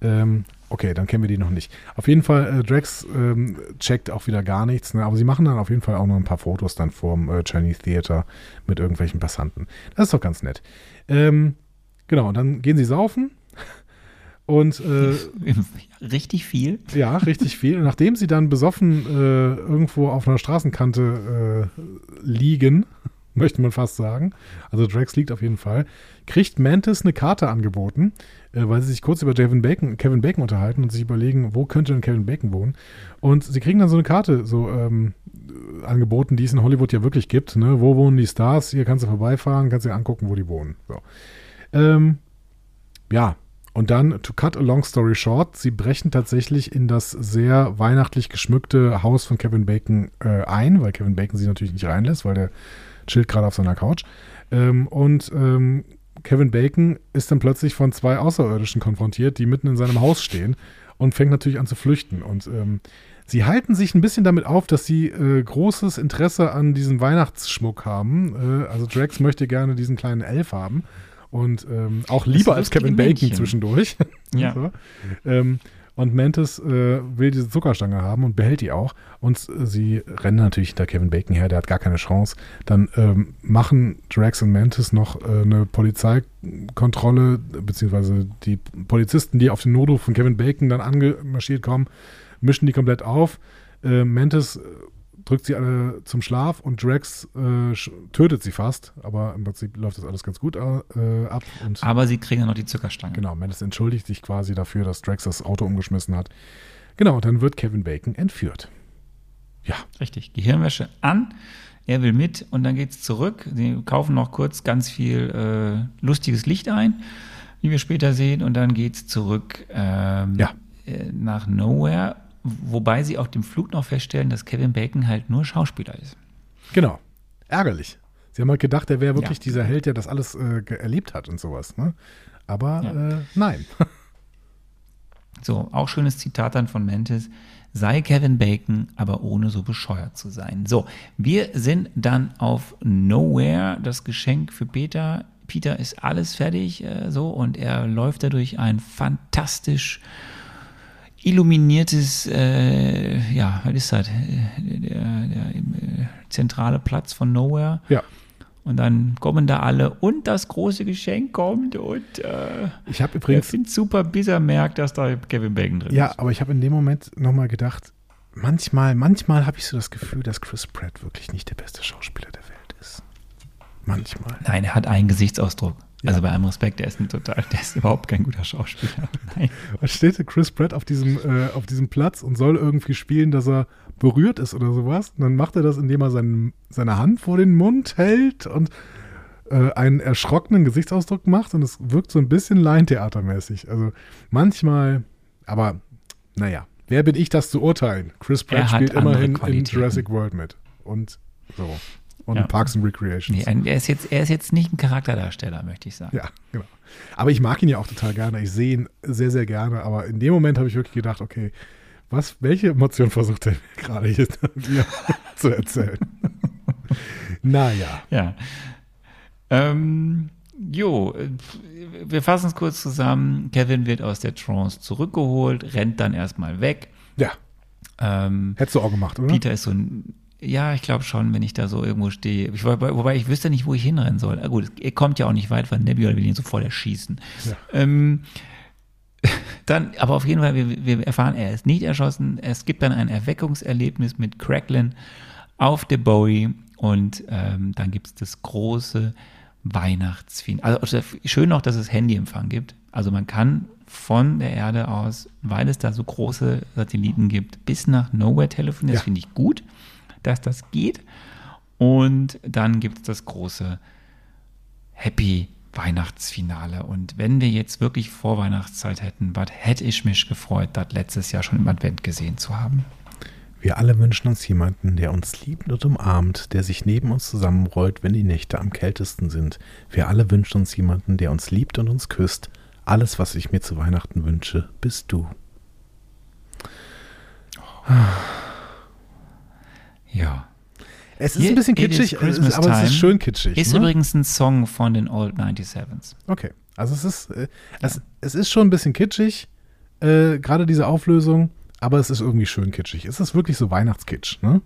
Ähm, okay, dann kennen wir die noch nicht. Auf jeden Fall, äh, Drax ähm, checkt auch wieder gar nichts, ne? aber sie machen dann auf jeden Fall auch noch ein paar Fotos dann vorm äh, Chinese Theater mit irgendwelchen Passanten. Das ist doch ganz nett. Ähm, genau, und dann gehen sie saufen Und äh, Richtig viel. ja, richtig viel. Und nachdem sie dann besoffen äh, irgendwo auf einer Straßenkante äh, liegen, möchte man fast sagen, also Drax liegt auf jeden Fall, kriegt Mantis eine Karte angeboten, äh, weil sie sich kurz über Kevin Bacon, Kevin Bacon unterhalten und sich überlegen, wo könnte denn Kevin Bacon wohnen. Und sie kriegen dann so eine Karte so ähm, äh, angeboten, die es in Hollywood ja wirklich gibt. Ne? Wo wohnen die Stars? Hier kannst du vorbeifahren, kannst dir angucken, wo die wohnen. So. Ähm, ja, und dann, to cut a long story short, sie brechen tatsächlich in das sehr weihnachtlich geschmückte Haus von Kevin Bacon äh, ein, weil Kevin Bacon sie natürlich nicht reinlässt, weil der chillt gerade auf seiner Couch. Ähm, und ähm, Kevin Bacon ist dann plötzlich von zwei Außerirdischen konfrontiert, die mitten in seinem Haus stehen und fängt natürlich an zu flüchten. Und ähm, sie halten sich ein bisschen damit auf, dass sie äh, großes Interesse an diesem Weihnachtsschmuck haben. Äh, also Drax möchte gerne diesen kleinen Elf haben. Und ähm, auch lieber als Kevin Bacon Männchen. zwischendurch. Ja. so. ähm, und Mantis äh, will diese Zuckerstange haben und behält die auch. Und äh, sie rennen natürlich hinter Kevin Bacon her, der hat gar keine Chance. Dann ähm, machen Drax und Mantis noch äh, eine Polizeikontrolle, beziehungsweise die Polizisten, die auf den Notruf von Kevin Bacon dann angemarschiert kommen, mischen die komplett auf. Äh, Mantis drückt sie alle zum Schlaf und Drax äh, tötet sie fast, aber im Prinzip läuft das alles ganz gut äh, ab. Aber sie kriegen ja noch die Zuckerstange. Genau, Mantis entschuldigt sich quasi dafür, dass Drax das Auto umgeschmissen hat. Genau, und dann wird Kevin Bacon entführt. Ja, Richtig. Gehirnwäsche an. Er will mit und dann geht's zurück. Sie kaufen noch kurz ganz viel äh, lustiges Licht ein, wie wir später sehen, und dann geht's zurück ähm, Ja. äh, nach Nowhere. Wobei sie auf dem Flug noch feststellen, dass Kevin Bacon halt nur Schauspieler ist. genau. Ärgerlich. Sie haben halt gedacht, er wäre wirklich Ja. dieser Held, der das alles äh, erlebt hat und sowas. Ne? Aber Ja. äh, nein. So, auch schönes Zitat dann von Mantis. Sei Kevin Bacon, aber ohne so bescheuert zu sein. So, wir sind dann auf Nowhere, das Geschenk für Peter. Peter ist alles fertig, äh, so, und er läuft da durch ein fantastisch illuminiertes, äh, ja, was ist das? Der, der äh, zentrale Platz von Nowhere. ja. Und dann kommen da alle und das große Geschenk kommt und äh, Ich habe ich übrigens, finde super, bis er merkt, dass da Kevin Bacon drin ja, ist. aber ich habe in dem Moment nochmal gedacht, manchmal, manchmal habe ich so das Gefühl, dass Chris Pratt wirklich nicht der beste Schauspieler der Welt ist. Manchmal. Nein, er hat einen Gesichtsausdruck. Ja. Also bei allem Respekt, der ist ein total, der ist überhaupt kein guter Schauspieler. Nein. Was steht Chris Pratt auf diesem, äh, auf diesem Platz und soll irgendwie spielen, dass er berührt ist oder sowas? Und dann macht er das, indem er seinen, seine Hand vor den Mund hält und äh, einen erschrockenen Gesichtsausdruck macht und es wirkt so ein bisschen Laientheatermäßig. Also manchmal, aber naja, wer bin ich, das zu urteilen? Chris Pratt spielt immerhin in. Jurassic World mit und so. Und Ja. Parks and Recreations. Nee, er, ist jetzt, er ist jetzt nicht ein Charakterdarsteller, möchte ich sagen. Ja, genau. Aber ich mag ihn ja auch total gerne. Ich sehe ihn sehr, sehr gerne. Aber in dem Moment habe ich wirklich gedacht, okay, was, welche Emotion versucht er mir gerade hier mir zu erzählen? naja. Ja. Ähm, jo, wir fassen es kurz zusammen. Kevin wird aus der Trance zurückgeholt, rennt dann erstmal weg. Ja, Ähm, hättest du auch gemacht, oder? Peter ist so ein, ja, ich glaube schon, wenn ich da so irgendwo stehe. Ich, wobei, ich wüsste nicht, wo ich hinrennen soll. Ah, gut, er kommt ja auch nicht weit, weil Nebula will ihn so voll erschießen. Ja. Ähm, dann, aber auf jeden Fall, wir, wir erfahren, er ist nicht erschossen. Es gibt dann ein Erweckungserlebnis mit Cracklin auf der Bowie und ähm, dann gibt es das große Weihnachtsfinale. Also schön noch, dass es Handyempfang gibt. Also man kann von der Erde aus, weil es da so große Satelliten gibt, bis nach Nowhere telefonieren. Das Ja. finde ich gut, dass das geht. Und dann gibt es das große Happy Weihnachtsfinale. Und wenn wir jetzt wirklich Vorweihnachtszeit hätten, was hätte ich mich gefreut, das letztes Jahr schon im Advent gesehen zu haben. Wir alle wünschen uns jemanden, der uns liebt und umarmt, der sich neben uns zusammenrollt, wenn die Nächte am kältesten sind. Wir alle wünschen uns jemanden, der uns liebt und uns küsst. Alles, was ich mir zu Weihnachten wünsche, bist du. Ja. Es ist Hier- ein bisschen it is kitschig, aber es ist schön kitschig. Ist ne? übrigens ein Song von den Old 97s. Okay, also es ist, äh, es, es ist schon ein bisschen kitschig, äh, gerade diese Auflösung, aber es ist irgendwie schön kitschig. Es ist wirklich so Weihnachtskitsch, ne?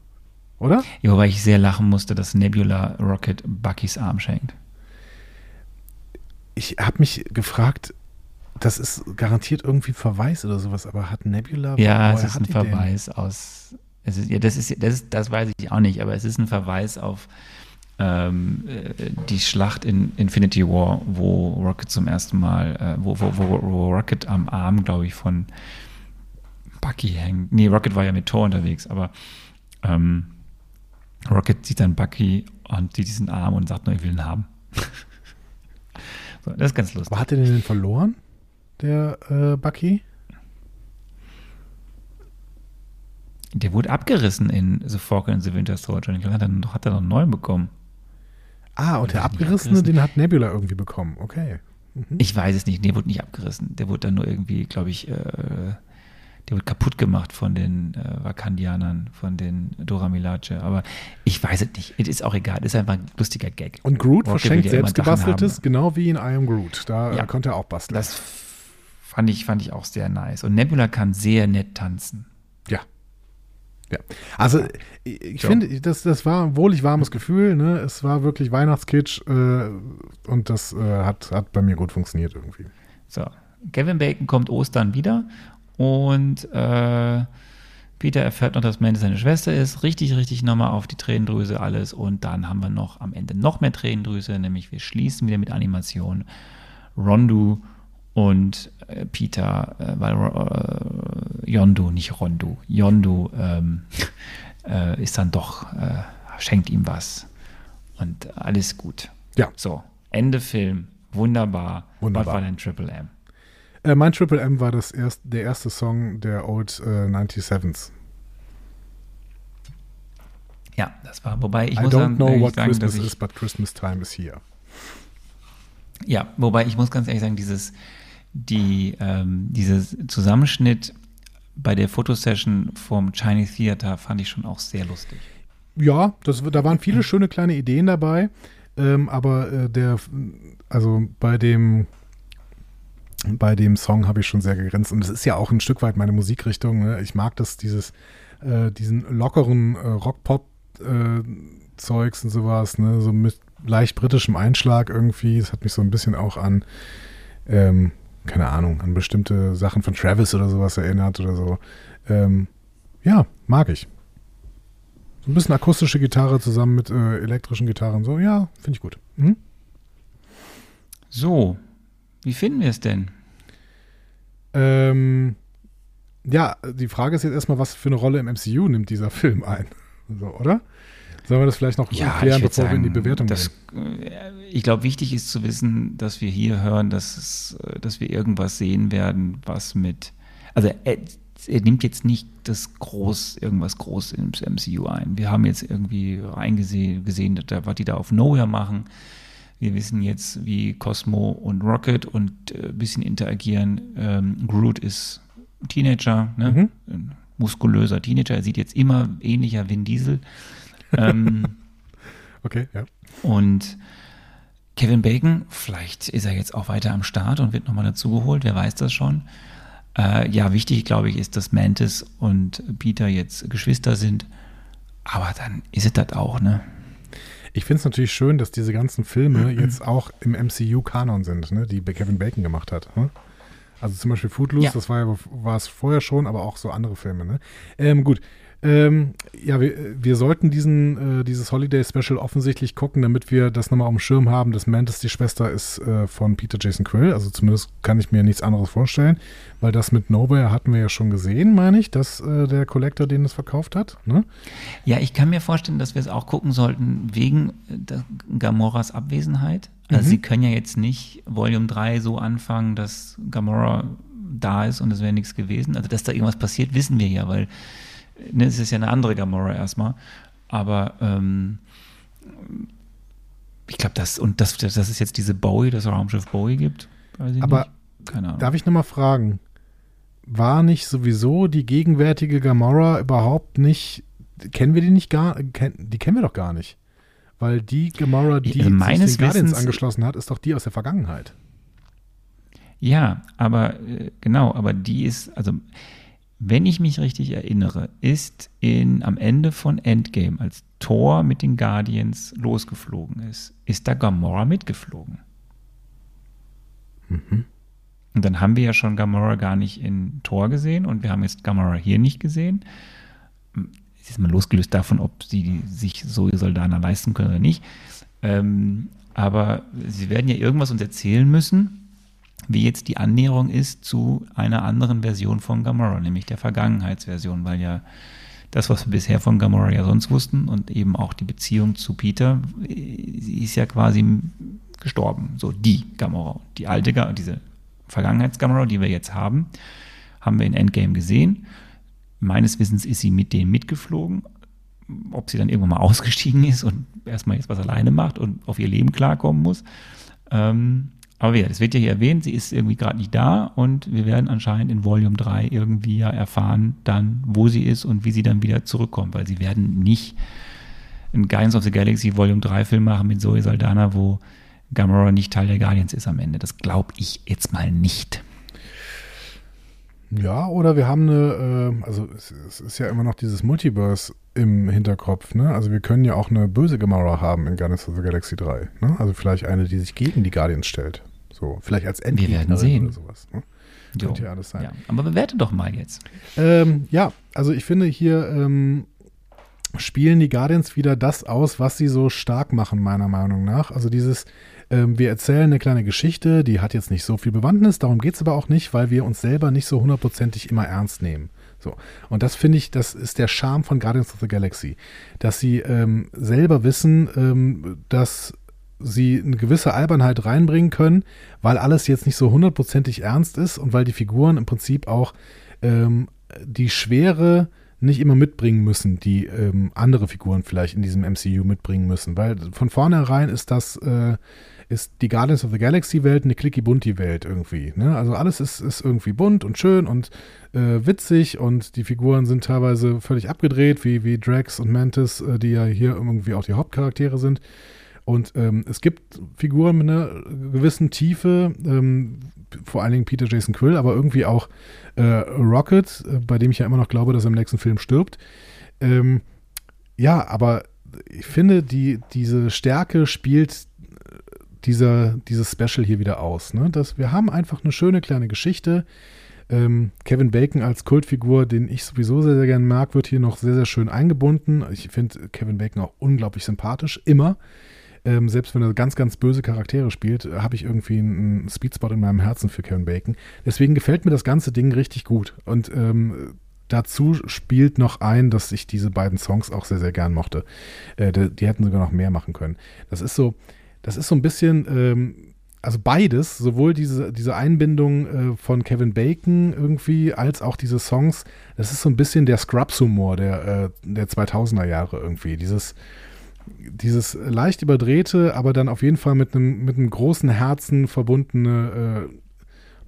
Oder? Ja, wobei ich sehr lachen musste, dass Nebula Rocket Buckys Arm schenkt. Ich habe mich gefragt, das ist garantiert irgendwie Verweis oder sowas, aber hat Nebula. Ja, es ist ein? Verweis aus. Es ist, ja, das ist, das ist, das weiß ich auch nicht, aber es ist ein Verweis auf ähm, äh, die Schlacht in Infinity War, wo Rocket zum ersten Mal, äh, wo, wo, wo, wo Rocket am Arm, glaube ich, von Bucky hängt. Nee, Rocket war ja mit Thor unterwegs, aber ähm, Rocket sieht dann Bucky und sieht diesen Arm und sagt nur, ich will ihn haben. so, das ist ganz lustig. Aber hat er den denn verloren, der äh, Bucky? Der wurde abgerissen in The Falcon and the Winter Soldier. Ich glaube, hat er noch, hat er noch einen neuen bekommen. Ah, und der Hat er nicht abgerissene, abgerissen? den hat Nebula irgendwie bekommen. Okay. Ich weiß es nicht. Der wurde nicht abgerissen. Der wurde dann nur irgendwie, glaube ich, äh, der wurde kaputt gemacht von den äh, Wakandianern, von den Dora Milaje. Aber ich weiß es nicht. Es ist auch egal. Es ist einfach ein lustiger Gag. Und Groot Rocket verschenkt ja selbst gebasteltes, genau wie in I Am Groot. Da Ja. äh, konnte er auch basteln. Das fand ich, fand ich auch sehr nice. Und Nebula kann sehr nett tanzen. Ja. Ja. Also ich, Ja. finde, das, das war ein wohlig warmes Gefühl. Ne? Es war wirklich Weihnachtskitsch äh, und das äh, hat, hat bei mir gut funktioniert irgendwie. So, Kevin Bacon kommt Ostern wieder und äh, Peter erfährt noch, dass Mandy seine Schwester ist. Richtig, richtig nochmal auf die Tränendrüse alles. Und dann haben wir noch am Ende noch mehr Tränendrüse, nämlich wir schließen wieder mit Animation. Rondu und äh, Peter, äh, weil äh, Yondu, nicht Rondu, Yondu ähm, äh, ist dann doch, äh, schenkt ihm was. Und alles gut. Ja. So, Ende Film. Wunderbar. Wunderbar. Was war denn Triple M? Äh, mein Triple M war das erst, der erste Song der Old äh, 97s. Ja, das war, wobei ich I muss don't sagen, know what sagen, Christmas ich, is, but Christmas time is here. ja, wobei ich muss ganz ehrlich sagen, dieses, die, ähm, dieses Zusammenschnitt bei der Fotosession vom Chinese Theater fand ich schon auch sehr lustig. Ja, das, da waren viele schöne kleine Ideen dabei, ähm, aber äh, der, also bei dem, bei dem Song habe ich schon sehr gegrinst und es ist ja auch ein Stück weit meine Musikrichtung. Ne? Ich mag das, dieses, äh, diesen lockeren äh, Rock-Pop-Zeugs und sowas, ne? so mit leicht britischem Einschlag irgendwie. Es hat mich so ein bisschen auch an, ähm, keine Ahnung, an bestimmte Sachen von Travis oder sowas erinnert oder so. Ähm, ja, mag ich. So ein bisschen akustische Gitarre zusammen mit äh, elektrischen Gitarren. So, ja, finde ich gut. Mhm. So, wie finden wir es denn? Ähm, ja, die Frage ist jetzt erstmal, was für eine Rolle im MCU nimmt dieser Film ein? So, oder? Sollen wir das vielleicht noch klären, würd bevor wir in die Bewertung das, gehen? äh, Ich glaube, wichtig ist zu wissen, dass wir hier hören, dass, es, äh, dass wir irgendwas sehen werden, was mit. Also er, er nimmt jetzt nicht das groß, irgendwas groß ins MCU ein. Wir haben jetzt irgendwie reingesehen, gesehen, was die da auf Nowhere machen. Wir wissen jetzt, wie Cosmo und Rocket und äh, ein bisschen interagieren. Ähm, Groot ist Teenager, ne? ein muskulöser Teenager. Er sieht jetzt immer ähnlicher Vin Diesel. Ähm, Okay, ja. und Kevin Bacon, vielleicht ist er jetzt auch weiter am Start und wird nochmal dazugeholt, wer weiß das schon. Äh, ja, wichtig, glaube ich, ist, dass Mantis und Peter jetzt Geschwister sind. Aber dann ist es das auch, ne? Ich finde es natürlich schön, dass diese ganzen Filme jetzt auch im MCU-Kanon sind, ne, die Kevin Bacon gemacht hat. Ne? Also zum Beispiel Footloose, Ja. das war ja war es vorher schon, aber auch so andere Filme. Ne? Ähm, gut. Ähm, ja, wir, wir sollten diesen, äh, dieses Holiday Special offensichtlich gucken, damit wir das nochmal auf dem Schirm haben, dass Mantis die Schwester ist äh, von Peter Jason Quill. Also zumindest kann ich mir nichts anderes vorstellen, weil das mit Nowhere hatten wir ja schon gesehen, meine ich, dass äh, der Collector den das verkauft hat. Ne? Ja, ich kann mir vorstellen, dass wir es auch gucken sollten wegen äh, Gamoras Abwesenheit. Also Mhm. sie können ja jetzt nicht Volume 3 so anfangen, dass Gamora da ist und es wäre nichts gewesen. Also dass da irgendwas passiert, wissen wir ja, weil ne, es ist ja eine andere Gamora erstmal. Aber ähm, ich glaube, das und das, dass es jetzt diese Bowie, das Raumschiff Bowie gibt, Aber nicht. Keine Ahnung. Darf ich nochmal fragen, war nicht sowieso die gegenwärtige Gamora überhaupt nicht, kennen wir die nicht gar, die kennen wir doch gar nicht. Weil die Gamora, die Also meines sich den Guardians Wissens- angeschlossen hat, ist doch die aus der Vergangenheit. Ja, aber äh, genau, aber die ist, also wenn ich mich richtig erinnere, ist in, am Ende von Endgame, als Thor mit den Guardians losgeflogen ist, ist da Gamora mitgeflogen. Und dann haben wir ja schon Gamora gar nicht in Tor gesehen und wir haben jetzt Gamora hier nicht gesehen. Jetzt ist mal losgelöst davon, ob sie sich so Soldana leisten können oder nicht. Ähm, aber sie werden ja irgendwas uns erzählen müssen, wie jetzt die Annäherung ist zu einer anderen Version von Gamora, nämlich der Vergangenheitsversion, weil ja das, was wir bisher von Gamora ja sonst wussten und eben auch die Beziehung zu Peter, sie ist ja quasi gestorben. So die Gamora, die alte, diese Vergangenheits-Gamora, die wir jetzt haben, haben wir in Endgame gesehen. Meines Wissens ist sie mit denen mitgeflogen. Ob sie dann irgendwann mal ausgestiegen ist und erstmal jetzt was alleine macht und auf ihr Leben klarkommen muss. Ähm, aber ja, das wird ja hier erwähnt, sie ist irgendwie gerade nicht da und wir werden anscheinend in Volume 3 irgendwie ja erfahren, dann, wo sie ist und wie sie dann wieder zurückkommt, weil sie werden nicht einen Guardians of the Galaxy Volume 3 Film machen mit Zoe Saldana, wo Gamora nicht Teil der Guardians ist am Ende. Das glaube ich jetzt mal nicht. Ja, oder wir haben eine, äh, also es, es, ist ja immer noch dieses Multiverse im Hinterkopf, ne? Also wir können ja auch eine böse Gamora haben in Guardians of the Galaxy 3, ne? Also vielleicht eine, die sich gegen die Guardians stellt. So, vielleicht als Endgegner wir werden sehen. oder sowas. Ne? Könnte ja alles sein. Ja, aber bewerte doch mal jetzt. Ähm, ja, also ich finde hier ähm, spielen die Guardians wieder das aus, was sie so stark machen, meiner Meinung nach. Also dieses, ähm, wir erzählen eine kleine Geschichte, die hat jetzt nicht so viel Bewandtnis, darum geht es aber auch nicht, weil wir uns selber nicht so hundertprozentig immer ernst nehmen. So. Und das finde ich, das ist der Charme von Guardians of the Galaxy. Dass sie ähm, selber wissen, ähm, dass sie eine gewisse Albernheit reinbringen können, weil alles jetzt nicht so hundertprozentig ernst ist und weil die Figuren im Prinzip auch ähm, die Schwere nicht immer mitbringen müssen, die ähm, andere Figuren vielleicht in diesem MCU mitbringen müssen. Weil von vornherein ist das äh, ist die Guardians of the Galaxy Welt eine clicky bunti Welt irgendwie. Ne? Also alles ist, ist irgendwie bunt und schön und äh, witzig und die Figuren sind teilweise völlig abgedreht, wie, wie Drax und Mantis, äh, die ja hier irgendwie auch die Hauptcharaktere sind. Und ähm, es gibt Figuren mit einer gewissen Tiefe, ähm, vor allen Dingen Peter Jason Quill, aber irgendwie auch äh, Rocket, äh, bei dem ich ja immer noch glaube, dass er im nächsten Film stirbt. Ähm, ja, aber ich finde, die, diese Stärke spielt dieser, dieses Special hier wieder aus. Ne? Dass wir haben einfach eine schöne kleine Geschichte. Ähm, Kevin Bacon als Kultfigur, den ich sowieso sehr, sehr gerne mag, wird hier noch sehr, sehr schön eingebunden. Ich finde Kevin Bacon auch unglaublich sympathisch, immer. Ähm, selbst wenn er ganz, ganz böse Charaktere spielt, habe ich irgendwie einen Speedspot in meinem Herzen für Kevin Bacon. Deswegen gefällt mir das ganze Ding richtig gut. Und ähm, dazu spielt noch ein, dass ich diese beiden Songs auch sehr, sehr gern mochte. Äh, die, die, hätten sogar noch mehr machen können. Das ist so, das ist so ein bisschen, ähm, also beides, sowohl diese, diese Einbindung äh, von Kevin Bacon irgendwie, als auch diese Songs, das ist so ein bisschen der Scrubs-Humor der, äh, der 2000er Jahre irgendwie. Dieses, dieses leicht überdrehte, aber dann auf jeden Fall mit einem, mit einem großen Herzen verbundene äh,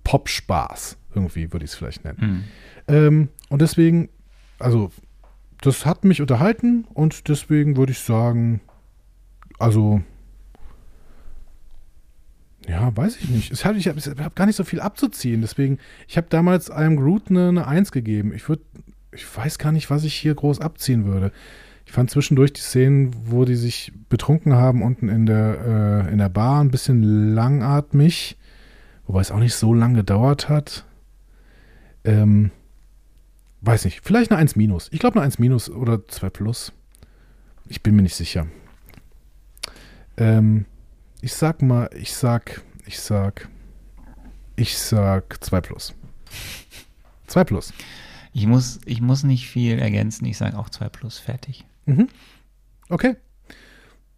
Pop-Spaß, irgendwie würde ich es vielleicht nennen. Mhm. Ähm, und deswegen, also, das hat mich unterhalten und deswegen würde ich sagen, also ja, weiß ich nicht. Ich habe hab gar nicht so viel abzuziehen. Deswegen, ich habe damals einem Groot eine, eine 1 gegeben. Ich würde, ich weiß gar nicht, was ich hier groß abziehen würde. Ich fand zwischendurch die Szenen, wo die sich betrunken haben, unten in der, äh, in der Bar, ein bisschen langatmig. Wobei es auch nicht so lange gedauert hat. Ähm, weiß nicht. Vielleicht eine 1 minus. Ich glaube eine 1 minus oder 2 plus. Ich bin mir nicht sicher. Ähm, ich sag mal, ich sag, ich sag, ich sag 2 plus. 2 plus. Ich muss, ich muss nicht viel ergänzen, ich sage auch 2 plus, fertig. Mhm. Okay.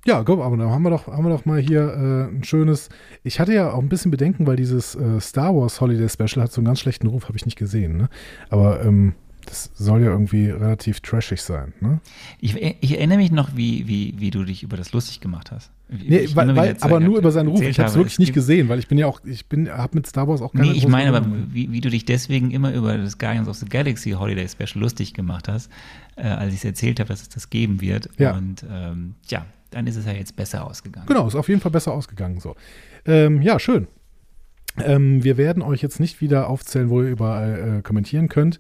Ja, komm, aber dann haben wir doch, haben wir doch mal hier äh, ein schönes. Ich hatte ja auch ein bisschen Bedenken, weil dieses äh, Star Wars Holiday Special hat so einen ganz schlechten Ruf, habe ich nicht gesehen. Ne? Aber ähm, das soll ja irgendwie relativ trashig sein. Ne? Ich, ich, erinnere mich noch, wie, wie, wie du dich über das lustig gemacht hast. Nee, weil, weil, aber nur über seinen Ruf. Ich habe es wirklich nicht gesehen, weil ich bin ja auch, ich bin, habe mit Star Wars auch keine Nee, ich meine aber, wie, wie, du dich deswegen immer über das Guardians of the Galaxy Holiday Special lustig gemacht hast, äh, als ich es erzählt habe, dass es das geben wird. Ja. Und ähm, ja, dann ist es ja jetzt besser ausgegangen. Genau, ist auf jeden Fall besser ausgegangen. So. Ähm, ja, schön. Ähm, wir werden euch jetzt nicht wieder aufzählen, wo ihr überall äh, kommentieren könnt.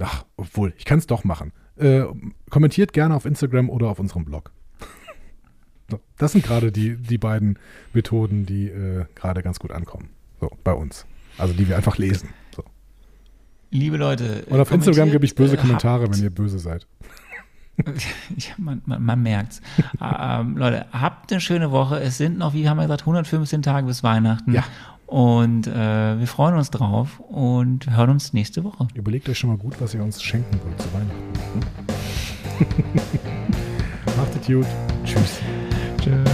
Ach, obwohl, ich kann es doch machen. Äh, kommentiert gerne auf Instagram oder auf unserem Blog. das sind gerade die, die beiden Methoden, die äh, gerade ganz gut ankommen. So, bei uns. Also die wir einfach lesen. So. Liebe Leute. Und auf Instagram gebe ich böse äh, Kommentare, habt- wenn ihr böse seid. Ja, man, man, man merkt's. ähm, Leute, habt eine schöne Woche. Es sind noch, wie haben wir gesagt, 115 Tage bis Weihnachten. Ja. Und äh, wir freuen uns drauf und hören uns nächste Woche. Überlegt euch schon mal gut, was ihr uns schenken wollt zu Weihnachten. Macht es gut. Tschüss. Tschüss.